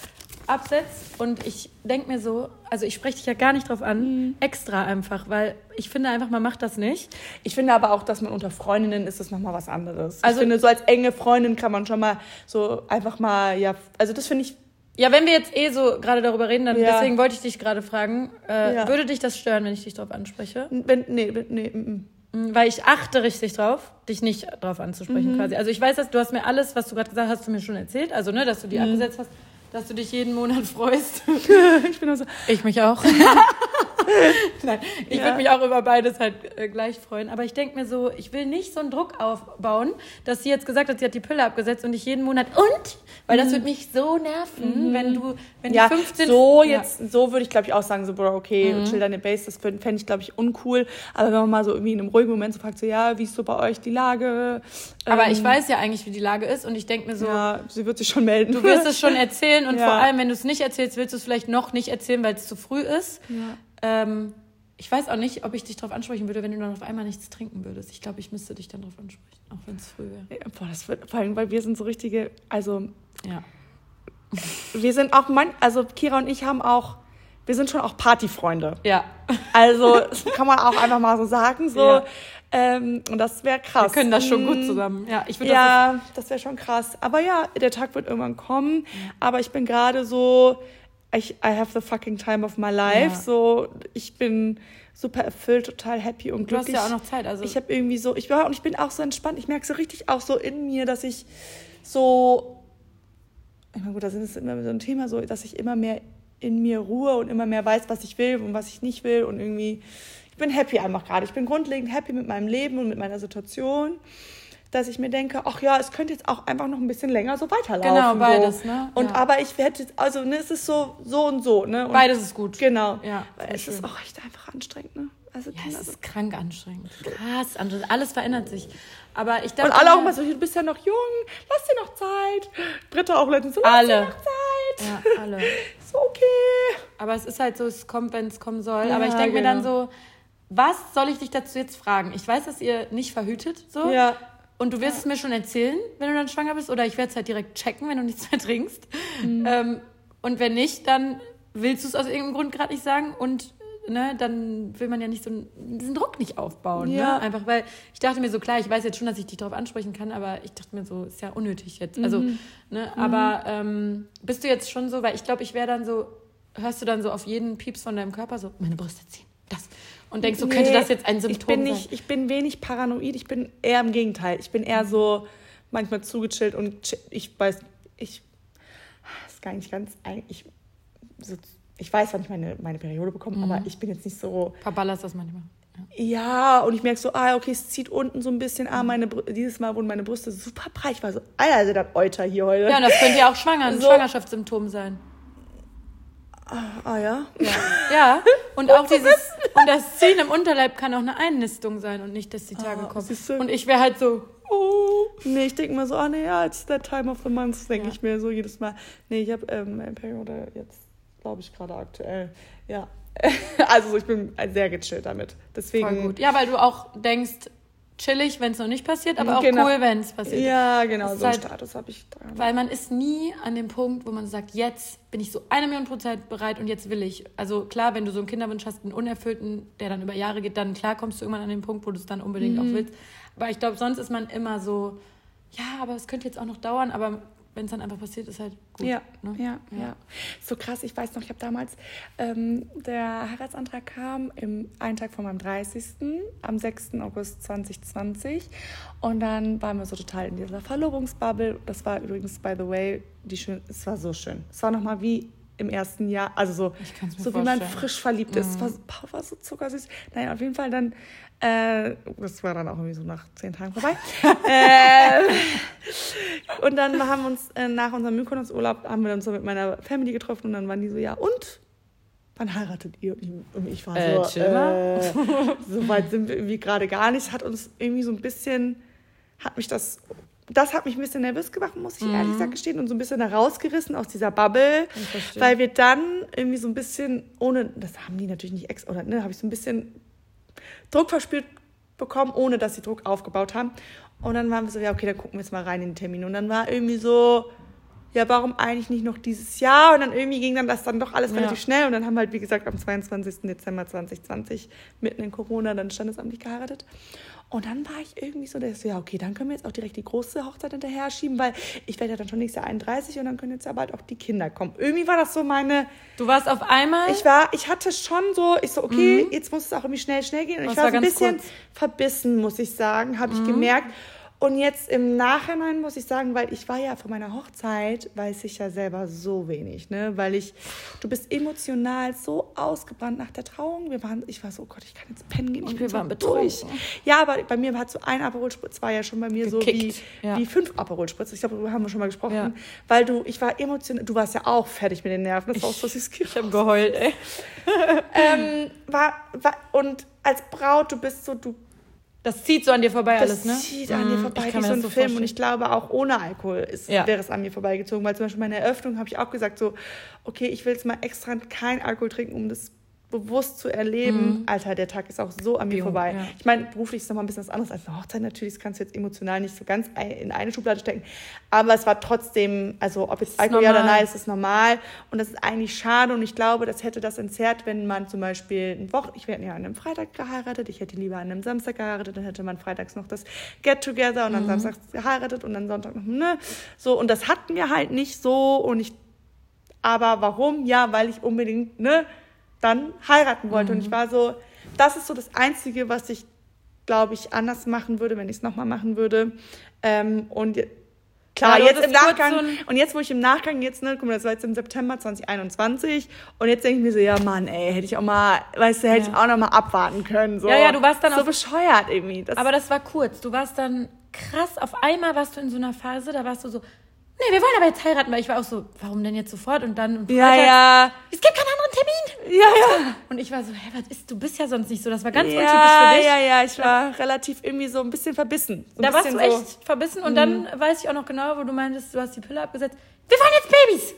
absetzt. Und ich denke mir so, also ich spreche dich ja gar nicht drauf an, Mhm. extra einfach, weil ich finde einfach, man macht das nicht. Ich finde aber auch, dass man unter Freundinnen ist das nochmal was anderes. Also- ich finde, so als enge Freundin kann man schon mal so einfach mal, ja, also das finde ich, Ja, wenn wir jetzt eh so gerade darüber reden, dann Ja. deswegen wollte ich dich gerade fragen, äh, Ja. würde dich das stören, wenn ich dich drauf anspreche? wenn, nee, nee, mm, mm. Mm, Weil ich achte richtig drauf, dich nicht drauf Mhm. anzusprechen quasi. Also ich weiß, dass du hast mir alles, was du gerade gesagt hast, hast du mir schon erzählt. Also ne, dass du die Mhm. abgesetzt hast, dass du dich jeden Monat freust. ich bin nur so, Ich mich auch. Nein, ich Ja. würde mich auch über beides halt äh, gleich freuen. Aber ich denke mir so, ich will nicht so einen Druck aufbauen, dass sie jetzt gesagt hat, sie hat die Pille abgesetzt und ich jeden Monat und? Weil das würde mich so nerven, wenn du, wenn Mhm. Ja, die 15... so Ja. jetzt, so würde ich glaube ich auch sagen, so, Bro, okay, chill deine Base, das fände ich glaube ich uncool. Aber wenn man mal so irgendwie in einem ruhigen Moment so fragt, so, ja, wie ist so bei euch die Lage? Aber Ähm, ich weiß ja eigentlich, wie die Lage ist und ich denke mir so, Ja, sie wird sich schon melden. du wirst es schon erzählen und Ja. vor allem, wenn du es nicht erzählst, willst du es vielleicht noch nicht erzählen, weil es zu früh ist. Ja. Ähm, ich weiß auch nicht, ob ich dich darauf ansprechen würde, wenn du dann auf einmal nichts trinken würdest. Ich glaube, ich müsste dich dann darauf ansprechen, auch wenn es früh wäre. Boah, das wird, vor allem, weil wir sind so richtige, also Ja. wir sind auch, man, also Kira und ich haben auch, wir sind schon auch Partyfreunde. Ja. Also das kann man auch einfach mal so sagen, so. Ja. Ähm, und das wäre krass. Wir können das schon gut Mm, zusammen. Ja, ich würde das Ja, das wäre schon krass. Aber ja, der Tag wird irgendwann kommen. Aber ich bin gerade so, ich, I have the fucking time of my life. Ja. So, ich bin super erfüllt, total happy und Du hast glücklich. ja auch noch Zeit. Also ich habe irgendwie so, ich war und ich bin auch so entspannt. Ich merke so richtig auch so in mir, dass ich so, ich meine, gut, das ist immer so ein Thema, so, dass ich immer mehr in mir ruhe und immer mehr weiß, was ich will und was ich nicht will und irgendwie, ich bin happy einfach gerade. Ich bin grundlegend happy mit meinem Leben und mit meiner Situation, dass ich mir denke, ach ja, es könnte jetzt auch einfach noch ein bisschen länger so weiterlaufen. Genau, so. beides, ne? Und Ja. aber ich werde jetzt, also ne, es ist so, so und so, ne? Und beides ist gut. Genau. Ja, Weil es ist schön. auch echt einfach anstrengend, ne? Also Ja, es ist krank anstrengend. Krass anstrengend. Alles verändert sich. Aber ich dachte Und alle auch mal so, du bist ja noch jung, lass dir noch Zeit. Britta auch letztens so, lass Alle. dir noch Zeit. Ja, alle. Ist okay. Aber es ist halt so, es kommt, wenn es kommen soll. Ja, Aber ich denke mir dann genau. so, was soll ich dich dazu jetzt fragen? Ich weiß, dass ihr nicht verhütet, so. Ja. Und du wirst es mir schon erzählen, wenn du dann schwanger bist. Oder ich werde es halt direkt checken, wenn du nichts mehr trinkst. Mhm. Ähm, und wenn nicht, dann willst du es aus irgendeinem Grund gerade nicht sagen. Und ne, dann will man ja nicht so diesen Druck nicht aufbauen. Ja. Ne? Einfach weil ich dachte mir so, klar, ich weiß jetzt schon, dass ich dich darauf ansprechen kann, aber ich dachte mir so, ist ja unnötig jetzt. Also, Mhm. ne, aber ähm, bist du jetzt schon so, weil ich glaube, ich wäre dann so, hörst du dann so auf jeden Pieps von deinem Körper so, meine Brüste ziehen, das. Und denkst du, könnte Nee, das jetzt ein Symptom ich bin nicht, sein? Ich bin wenig paranoid, ich bin eher im Gegenteil. Ich bin eher so manchmal zugechillt und ich weiß, ich, das ist gar nicht ganz, ich, so, ich weiß, wann ich meine, meine Periode bekomme, Mhm. aber ich bin jetzt nicht so, Verballerst das manchmal. Ja. Und ich merke so, ah, okay, es zieht unten so ein bisschen. Ah, meine Brü- dieses Mal wurden meine Brüste super breit. Ich war so, Alter, sind das Euter hier heute. Ja, und das könnte ja auch schwanger, ein So. Schwangerschaftssymptom sein. Ah, ja? Ja, und auch dieses, und das Ziehen im Unterleib kann auch eine Einnistung sein und nicht, dass die Tage Ah, kommen. du? Und ich wäre halt so, Oh. Nee, ich denke mir so, ah, nee, ja, it's that time of the month, denke Ja. ich mir so jedes Mal. Nee, ich habe ähm, Periode jetzt, glaube ich, gerade aktuell. Ja. also ich bin sehr gechillt damit. Deswegen. voll gut. Ja, weil du auch denkst, chillig, wenn es noch nicht passiert, aber auch Genau. cool, wenn es passiert. Ja, genau, so einen halt- Status habe ich dran. Weil man ist nie an dem Punkt, wo man sagt, jetzt bin ich so eine Million Prozent bereit und jetzt will ich. Also klar, wenn du so einen Kinderwunsch hast, einen unerfüllten, der dann über Jahre geht, dann klar kommst du irgendwann an den Punkt, wo du es dann unbedingt Mhm. auch willst. Aber ich glaube, sonst ist man immer so, ja, aber es könnte jetzt auch noch dauern, aber wenn es dann einfach passiert, ist halt gut. Ja, ne? ja, ja, So krass, ich weiß noch, ich habe damals, ähm, der Heiratsantrag kam im einen Tag vor meinem 30. am 6. August 2020 und dann waren wir so total in dieser Verlobungsbubble. Das war übrigens, by the way, die schön, es war so schön. Es war nochmal wie im ersten Jahr, also so, so wie man vorstellen. frisch verliebt ist. Es war, so- Paul war so zuckersüß. Naja, auf jeden Fall dann, äh, das war dann auch irgendwie so nach zehn Tagen vorbei. äh, und dann haben wir uns äh, nach unserem Mykonos-Urlaub haben wir uns so mit meiner Family getroffen und dann waren die so, ja, und? Wann heiratet ihr? Und ich, war Äh, so, äh, so weit sind wir irgendwie gerade gar nicht. Hat uns irgendwie so ein bisschen, hat mich das, das hat mich ein bisschen nervös gemacht, muss ich ehrlich gesagt gestehen, und so ein bisschen da rausgerissen aus dieser Bubble, weil wir dann irgendwie so ein bisschen, ohne, das haben die natürlich nicht ex, oder ne, habe ich so ein bisschen Druck verspürt bekommen, ohne dass sie Druck aufgebaut haben. Und dann waren wir so, ja, okay, dann gucken wir jetzt mal rein in den Termin. Und dann war irgendwie so, ja, warum eigentlich nicht noch dieses Jahr? Und dann irgendwie ging dann das dann doch alles Ja. relativ schnell. Und dann haben wir halt, wie gesagt, am 22. Dezember 2020 mitten in Corona dann standesamtlich geheiratet. Und dann war ich irgendwie so, dass, ja, okay, dann können wir jetzt auch direkt die große Hochzeit hinterher schieben, weil ich werde ja dann schon nächstes Jahr 31 und dann können jetzt ja bald auch die Kinder kommen. Irgendwie war das so meine, Du warst auf einmal. ich war, ich hatte schon so, ich so, okay, jetzt muss es auch irgendwie schnell, schnell gehen. Und Das ich war, war so ein bisschen kurz. verbissen, muss ich sagen, habe ich gemerkt. Und jetzt im Nachhinein muss ich sagen, weil ich war ja von meiner Hochzeit, weiß ich ja selber so wenig, ne? Weil ich, du bist emotional so ausgebrannt nach der Trauung. Wir waren, ich war so, oh Gott, ich kann jetzt pennen gehen. Ich Und wir waren betrunken. Ja, aber bei mir hat so ein Aperol Spritz war ja schon bei mir so wie, Gekickt, ja. wie fünf Aperol Spritz. Ich glaube, darüber haben wir schon mal gesprochen. Ja. Weil du, ich war emotional, du warst ja auch fertig mit den Nerven. Das war auch so süß. Ich habe geheult, ey. ähm, war, war, und als Braut, du bist so, du Das zieht so an dir vorbei das alles, ne? zieht an dir Mm, vorbei ich wie so ein das Film. Und vorstellen. ich glaube, auch ohne Alkohol ist, Ja. wäre es an mir vorbeigezogen. Weil zum Beispiel meine Eröffnung habe ich auch gesagt, so, okay, ich will jetzt mal extra kein Alkohol trinken, um das bewusst zu erleben. Alter, der Tag ist auch so an mir Jo, vorbei. Mhm. ja. Ich meine, beruflich ist nochmal ein bisschen was anderes als eine Hochzeit. Natürlich, das kannst du jetzt emotional nicht so ganz in eine Schublade stecken. Aber es war trotzdem, also ob jetzt Alkohol ja oder nein, ist es normal. Und das ist eigentlich schade. Und ich glaube, das hätte das entzerrt, wenn man zum Beispiel ein Woche, ich werde ja an einem Freitag geheiratet, ich hätte lieber an einem Samstag geheiratet, dann hätte man freitags noch das Get-Together und dann samstags geheiratet und dann Sonntag noch, ne? So, und das hatten wir halt nicht so. Und ich, aber warum? Ja, weil ich unbedingt, ne, dann heiraten wollte. Und ich war so, das ist so das Einzige, was ich, glaube ich, anders machen würde, wenn ich es nochmal machen würde. Ähm, und klar, Ja, jetzt im Nachgang, so und jetzt, wo ich im Nachgang jetzt, ne, guck mal, das war jetzt im September 2021, und jetzt denke ich mir so, ja, Mann, ey, hätte ich auch mal, weißt du, hätte ich Ja. auch noch mal abwarten können. So. Ja, ja, du warst dann so auf- bescheuert irgendwie. Das, Aber das war kurz. Du warst dann krass. Auf einmal warst du in so einer Phase, da warst du so, nee, wir wollen aber jetzt heiraten, weil ich war auch so, warum denn jetzt sofort? Und dann, und ja, ja, es gibt keinen anderen Termin. ja, ja. Und ich war so, hä, was ist, du bist ja sonst nicht so. Das war ganz ja, untypisch für dich. Ja, ja, ich war relativ irgendwie so ein bisschen verbissen. So ein Da warst du bisschen so, echt verbissen und dann weiß ich auch noch genau, wo du meintest, du hast die Pille abgesetzt. Wir wollen jetzt Babys!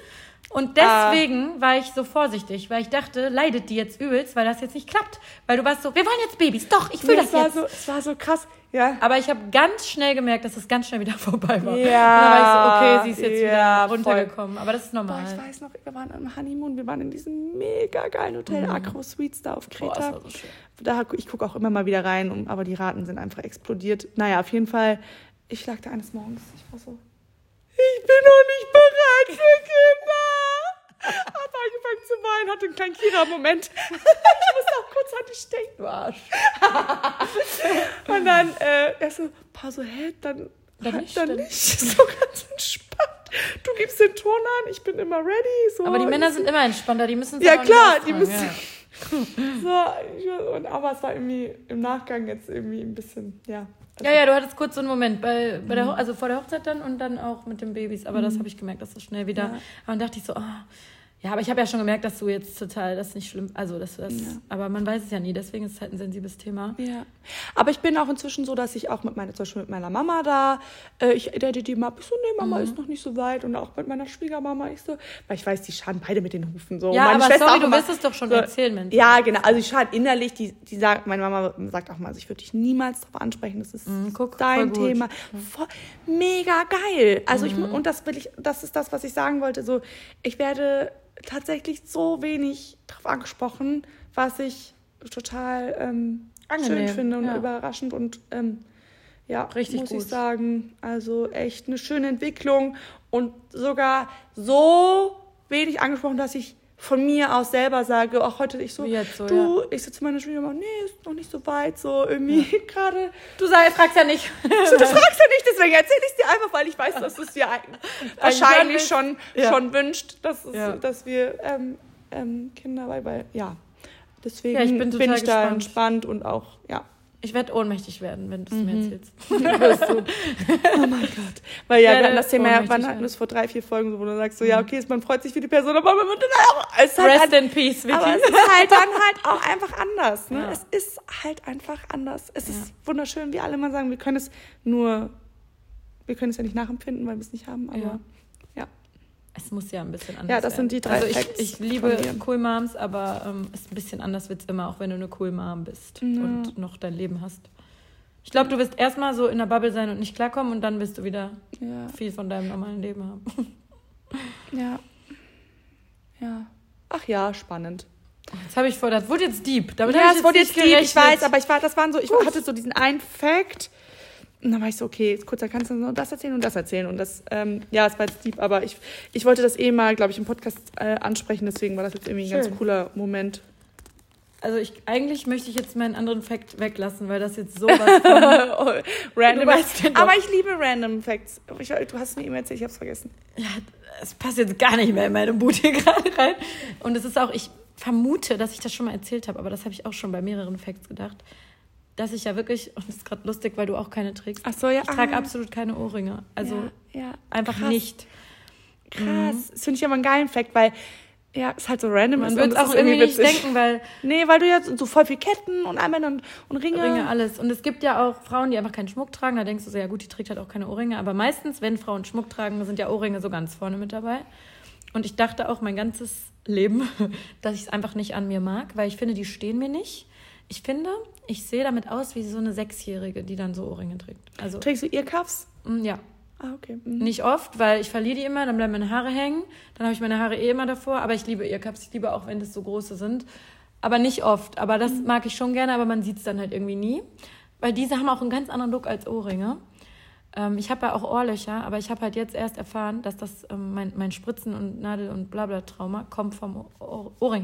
Und Ah. deswegen war ich so vorsichtig, weil ich dachte, leidet die jetzt übelst, weil das jetzt nicht klappt. Weil du warst so, wir wollen jetzt Babys. Doch, ich will Nee, das es war jetzt. so, es war so krass. Ja. Aber ich habe ganz schnell gemerkt, dass es ganz schnell wieder vorbei war. Ja, Und dann war ich so, okay, sie ist jetzt ja, wieder runtergekommen. Aber das ist Boah, normal. ich weiß noch, wir waren am Honeymoon, wir waren in diesem mega geilen Hotel Acro Suites da auf Mhm. Boah, Kreta. das war so schön. da, ich gucke auch immer mal wieder rein, aber die Raten sind einfach explodiert. Naja, auf jeden Fall, ich lag da eines Morgens, ich war so, ich bin noch nicht bereit für Kinder. Hab angefangen zu weinen, hatte einen kleinen Kira-Moment. Ich musste auch kurz an dich denken, du Arsch. Und dann, äh, er so, paar so, hä, dann, Dann halt nicht, dann nicht. So ganz entspannt. Du gibst den Ton an, ich bin immer ready. So. Aber die Männer sind immer entspannter, die müssen Ja, klar, die müssen- ja. So, und, aber es war irgendwie im Nachgang jetzt irgendwie ein bisschen, ja. Ja, ja, du hattest kurz so einen Moment, bei, bei Mhm. der, also vor der Hochzeit dann und dann auch mit den Babys. Aber das habe ich gemerkt, dass das schnell wieder. Ja. Dann dachte ich so, ah. Ja, aber ich habe ja schon gemerkt, dass du jetzt total, das nicht schlimm, also dass du das, Ja. aber man weiß es ja nie, deswegen ist es halt ein sensibles Thema. Ja. Aber ich bin auch inzwischen so, dass ich auch mit meiner, zum Beispiel mit meiner Mama da, äh, ich date die mal ab, ich so, nee, Mama Mhm. ist noch nicht so weit. Und auch mit meiner Schwiegermama, ich so, weil ich weiß, die schaden beide mit den Hufen. So. Ja, Meine aber Schwester sorry, auch du immer wirst es doch schon so, erzählen, Mensch. Ja, genau. Also ich schade innerlich, die, die sagt, meine Mama sagt auch mal, also ich würde dich niemals darauf ansprechen, das ist Mhm, guck, dein. Thema. Voll, mega geil. Also ich, Mhm. mu- und das will ich, das ist das, was ich sagen wollte. So, ich werde tatsächlich so wenig darauf angesprochen, was ich total ähm, schön finde und ja. überraschend und ähm, ja, Richtig muss gut. ich sagen. Also echt eine schöne Entwicklung und sogar so wenig angesprochen, dass ich von mir aus selber sage, auch heute ich so, so, du, ich so zu meiner Schwiegermama, nee, ist noch nicht so weit, so irgendwie gerade. Du sag, fragst ja nicht. So, du fragst ja nicht, deswegen erzähle ich es dir einfach, weil ich weiß, dass du es dir ein- wahrscheinlich schon, Ja. schon wünscht, dass, es, Ja. dass wir ähm, ähm, Kinder, weil, weil, ja. Deswegen Ja, bin total ich da gespannt. entspannt und auch, ja. Ich werde ohnmächtig werden, wenn du es Mhm. mir erzählst. Oh mein Gott. Weil ja, wir hatten das Thema, ohnmächtig wann hatten wir es vor drei, vier Folgen, wo du sagst, so, ja, okay, man freut sich für die Person, aber man wird dann auch, es halt Rest in peace, Vicky. Aber es ist halt dann halt auch einfach anders. Ne? Ja. Es ist halt einfach anders. Es ist wunderschön, wie alle immer sagen, wir können es nur, wir können es ja nicht nachempfinden, weil wir es nicht haben, aber Ja. Es muss ja ein bisschen anders Ja, das sind die drei Also ich, Facts ich liebe. Cool Moms, aber ähm, ist ein bisschen anders wird's immer, auch wenn du eine Cool Mom bist Ja. und noch dein Leben hast. Ich glaube, du wirst erstmal so in der Bubble sein und nicht klarkommen und dann wirst du wieder Ja, viel von deinem normalen Leben haben. ja. Ja. Ach ja, spannend. Jetzt habe ich vor, das wurde jetzt deep. Damit ja, es ich wurde jetzt deep, ich gerechnet. weiß, aber ich war, das waren so, ich hatte so diesen einen Fact. Und dann war ich so, okay, jetzt kurz, da kannst du nur das erzählen und das erzählen. Und das, ähm, ja, es war jetzt deep, aber ich, ich wollte das eh mal, glaube ich, im Podcast äh, ansprechen, deswegen war das jetzt irgendwie ein Schön. ganz cooler Moment. also ich, eigentlich möchte ich jetzt meinen anderen Fact weglassen, weil das jetzt sowas von Random. Doch. Aber ich liebe Random Facts. Ich, du hast mir E-Mail erzählt, ich hab's vergessen. Ja, es passt jetzt gar nicht mehr in meine Boot hier gerade rein. Und es ist auch, ich vermute, dass ich das schon mal erzählt habe, aber das habe ich auch schon bei mehreren Facts gedacht, dass ich ja wirklich, und das ist gerade lustig, weil du auch keine trägst. Ach so, ja. Ich trage ah. absolut keine Ohrringe. Also ja, ja. einfach Krass. nicht. Krass. Das finde ich aber einen geilen Fact, weil, ja, ist halt so random. Man und es auch irgendwie nicht witzig. denken, weil Nee, weil du jetzt so voll viel Ketten und Armbänder und, und Ringe. Ringe, alles. Und es gibt ja auch Frauen, die einfach keinen Schmuck tragen. Da denkst du so, ja gut, die trägt halt auch keine Ohrringe. Aber meistens, wenn Frauen Schmuck tragen, sind ja Ohrringe so ganz vorne mit dabei. Und ich dachte auch mein ganzes Leben, dass ich es einfach nicht an mir mag, weil ich finde, die stehen mir nicht. Ich finde, ich sehe damit aus wie so eine Sechsjährige, die dann so Ohrringe trägt. Also, Trägst du Earcuffs? mm, ja. Ah, okay. Mhm. Nicht oft, weil ich verliere die immer, dann bleiben meine Haare hängen. Dann habe ich meine Haare eh immer davor. Aber ich liebe Earcups. Ich liebe auch, wenn das so große sind. Aber nicht oft. Aber das mag ich schon gerne, aber man sieht es dann halt irgendwie nie. Weil diese haben auch einen ganz anderen Look als Ohrringe. Ähm, ich habe ja auch Ohrlöcher, aber ich habe halt jetzt erst erfahren, dass das ähm, mein, mein Spritzen- und Nadel- und Blabla-Trauma kommt vom Ohr Ohr.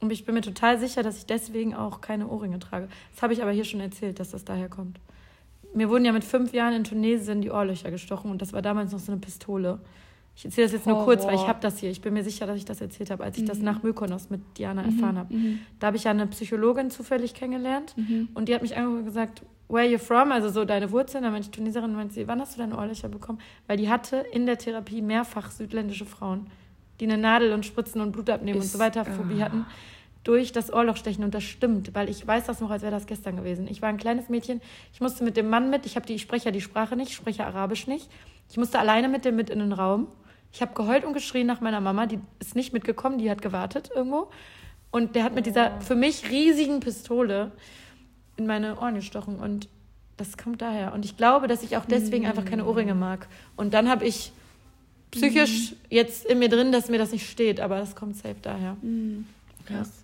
Und ich bin mir total sicher, dass ich deswegen auch keine Ohrringe trage. Das habe ich aber hier schon erzählt, dass das daher kommt. Mir wurden ja mit fünf Jahren in Tunesien die Ohrlöcher gestochen und das war damals noch so eine Pistole. Ich erzähle das jetzt nur kurz, weil ich habe das hier. Ich bin mir sicher, dass ich das erzählt habe, als ich das nach Mykonos mit Diana Mhm. erfahren habe. Da habe ich ja eine Psychologin zufällig kennengelernt und die hat mich angeguckt und gesagt, where you from? Also so deine Wurzeln. Dann meinte ich Tuneserin, meinte sie, wann hast du deine Ohrlöcher bekommen? Weil die hatte in der Therapie mehrfach südländische Frauen, die eine Nadel und Spritzen und Blut abnehmen und Ist- so weiter Phobie hatten durch das Ohrlochstechen und das stimmt, weil ich weiß das noch, als wäre das gestern gewesen. Ich war ein kleines Mädchen, ich musste mit dem Mann mit, ich habe die, ich spreche ja die Sprache nicht, ich spreche Arabisch nicht. Ich musste alleine mit dem mit in den Raum. Ich habe geheult und geschrien nach meiner Mama, die ist nicht mitgekommen, die hat gewartet irgendwo. Und der hat mit dieser für mich riesigen Pistole in meine Ohren gestochen und das kommt daher. Und ich glaube, dass ich auch deswegen einfach keine Ohrringe mag. Und dann habe ich psychisch jetzt in mir drin, dass mir das nicht steht, aber das kommt safe daher. Ja. Krass.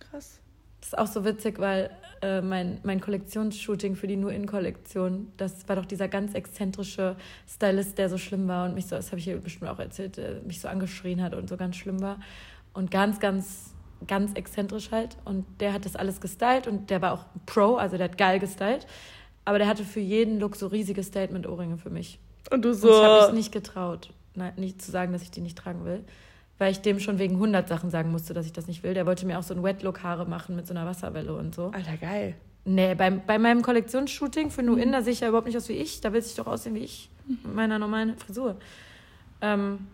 Krass. Das ist auch so witzig, weil äh, mein, mein Kollektionsshooting für die Nur In-Kollektion, das war doch dieser ganz exzentrische Stylist, der so schlimm war und mich so, das habe ich hier bestimmt auch erzählt, mich so angeschrien hat und so ganz schlimm war. Und ganz, ganz, ganz exzentrisch halt. Und der hat das alles gestylt und der war auch Pro, also der hat geil gestylt. Aber der hatte für jeden Look so riesige Statement-Ohrringe für mich. Und du Und ich habe so. mich nicht getraut, nicht zu sagen, dass ich die nicht tragen will. Weil ich dem schon wegen 100 Sachen sagen musste, dass ich das nicht will. Der wollte mir auch so ein Wet-Look-Haare machen mit so einer Wasserwelle und so. Alter, geil. Nee, bei, bei meinem Kollektionsshooting für Nu In, da sehe ich ja überhaupt nicht aus wie ich. Da will ich doch aussehen wie ich. Mit meiner normalen Frisur. Ähm,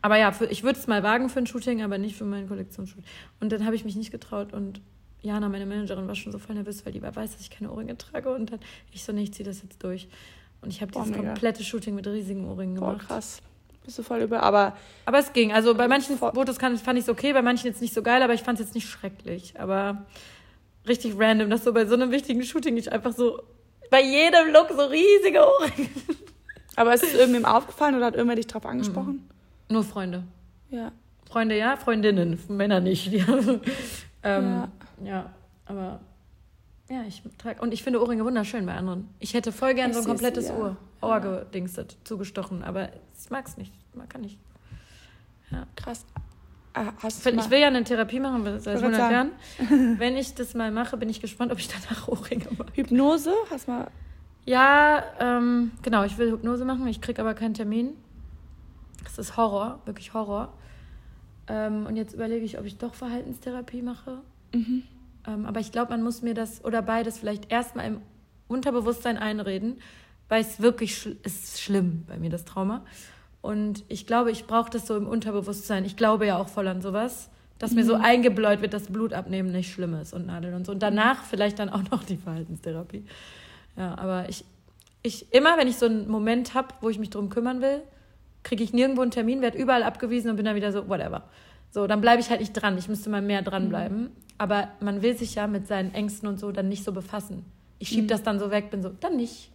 aber ja, für, ich würde es mal wagen für ein Shooting, aber nicht für mein Kollektionsshooting. Und dann habe ich mich nicht getraut und Jana, meine Managerin, war schon so voll nervös, weil die weiß, dass ich keine Ohrringe trage. Und dann ich so, nee, ich ziehe das jetzt durch. Und ich habe Boah, dieses mega. komplette Shooting mit riesigen Ohrringen Boah, gemacht. krass. Bist du voll über. Aber Aber es ging. Also bei manchen Voll. Fotos kann, fand ich es okay, bei manchen jetzt nicht so geil, aber ich fand es jetzt nicht schrecklich. Aber richtig random, dass so bei so einem wichtigen Shooting ich einfach so bei jedem Look so riesige Ohrringe. Aber ist es irgendwem aufgefallen oder hat irgendwer dich drauf angesprochen? Nur Freunde. Ja. Freunde ja, Freundinnen, Männer nicht. Ähm, Ja. ja aber ja, ich trage. Und ich finde Ohrringe wunderschön bei anderen. Ich hätte voll gern Ich so ein komplettes ja. Ohr, Ohr gedingstet, zugestochen, aber ich mag es nicht. Man kann nicht. Krass. Ah, hast Ich mal, will ja eine Therapie machen seit Ich wollte 100 sagen. Jahren. Wenn ich das mal mache, bin ich gespannt, ob ich danach Ohrringe mache. Hypnose? Hast du mal. Ja, ähm, genau, ich will Hypnose machen, ich kriege aber keinen Termin. Das ist Horror, wirklich Horror. Ähm, und jetzt überlege ich, ob ich doch Verhaltenstherapie mache. Mhm. Ähm, aber ich glaube, man muss mir das oder beides vielleicht erstmal im Unterbewusstsein einreden, weil es wirklich schl ist schlimm bei mir, das Trauma. Und ich glaube, ich brauche das so im Unterbewusstsein. Ich glaube ja auch voll an sowas, dass mir so eingebläut wird, dass Blut abnehmen nicht schlimm ist und Nadeln und so. Und danach vielleicht dann auch noch die Verhaltenstherapie. Ja, aber ich, ich immer, wenn ich so einen Moment habe, wo ich mich drum kümmern will, kriege ich nirgendwo einen Termin, werde überall abgewiesen und bin dann wieder so, whatever. So, dann bleibe ich halt nicht dran. Ich müsste mal mehr dranbleiben. Aber man will sich ja mit seinen Ängsten und so dann nicht so befassen. Ich schiebe das dann so weg, bin so, dann nicht.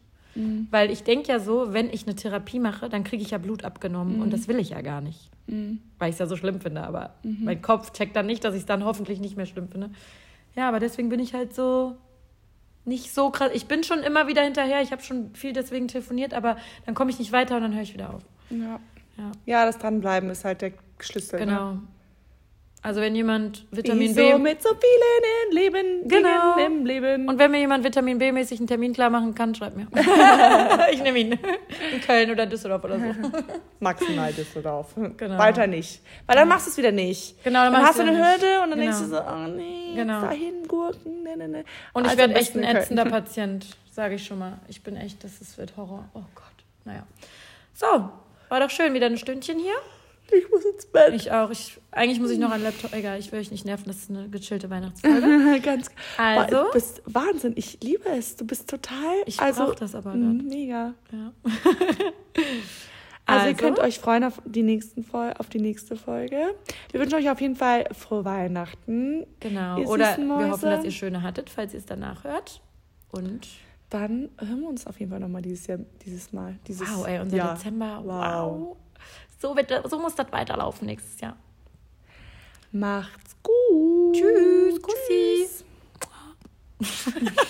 Weil ich denke ja so, wenn ich eine Therapie mache, dann kriege ich ja Blut abgenommen und das will ich ja gar nicht. Weil ich es ja so schlimm finde. Aber mein Kopf checkt dann nicht, dass ich es dann hoffentlich nicht mehr schlimm finde. Ja, aber deswegen bin ich halt so nicht so krass. Ich bin schon immer wieder hinterher. Ich habe schon viel deswegen telefoniert, aber dann komme ich nicht weiter und dann höre ich wieder auf. Ja. Ja. Ja, das Dranbleiben ist halt der Schlüssel. Ne? Genau. Also wenn jemand Vitamin Wie B mit so vielen im Leben, Genau. Im Leben. und wenn mir jemand Vitamin B mäßig einen Termin klar machen kann, schreibt mir. ich nehme ihn in Köln oder Düsseldorf oder so. maximal Düsseldorf. Genau. Weiter nicht. Weil dann machst du es wieder nicht. Genau, dann dann, hast du eine nicht. Hürde und dann Genau. denkst du so, oh nee, Genau. dahin Gurken, ne, ne, ne. Und ich Also werde am echt ein ätzender Patient, sage ich schon mal. Ich bin echt, das ist, wird Horror. Oh Gott. Naja. So, war doch schön, wieder ein Stündchen hier. Ich muss ins Bett. Ich auch. Ich, eigentlich muss ich noch einen Laptop. Egal, ich will euch nicht nerven, das ist eine gechillte Weihnachtsfolge. Ganz Also? Du bist Wahnsinn. Ich liebe es. Du bist total. Ich also, brauch das aber grad. Mega. Ja. Also, ihr Also? könnt euch freuen auf die, nächsten Fol auf die nächste Folge. Wir wünschen euch auf jeden Fall frohe Weihnachten. Genau. Ihr Oder wir hoffen, dass ihr schöne hattet, falls ihr es danach hört. Und Dann hören wir uns auf jeden Fall nochmal dieses Jahr, dieses Mal. Dieses wow, ey, unser Jahr. Dezember. Wow. Wow. So, wird, so muss das weiterlaufen nächstes Jahr. Macht's gut. Tschüss. Kussi. Tschüss.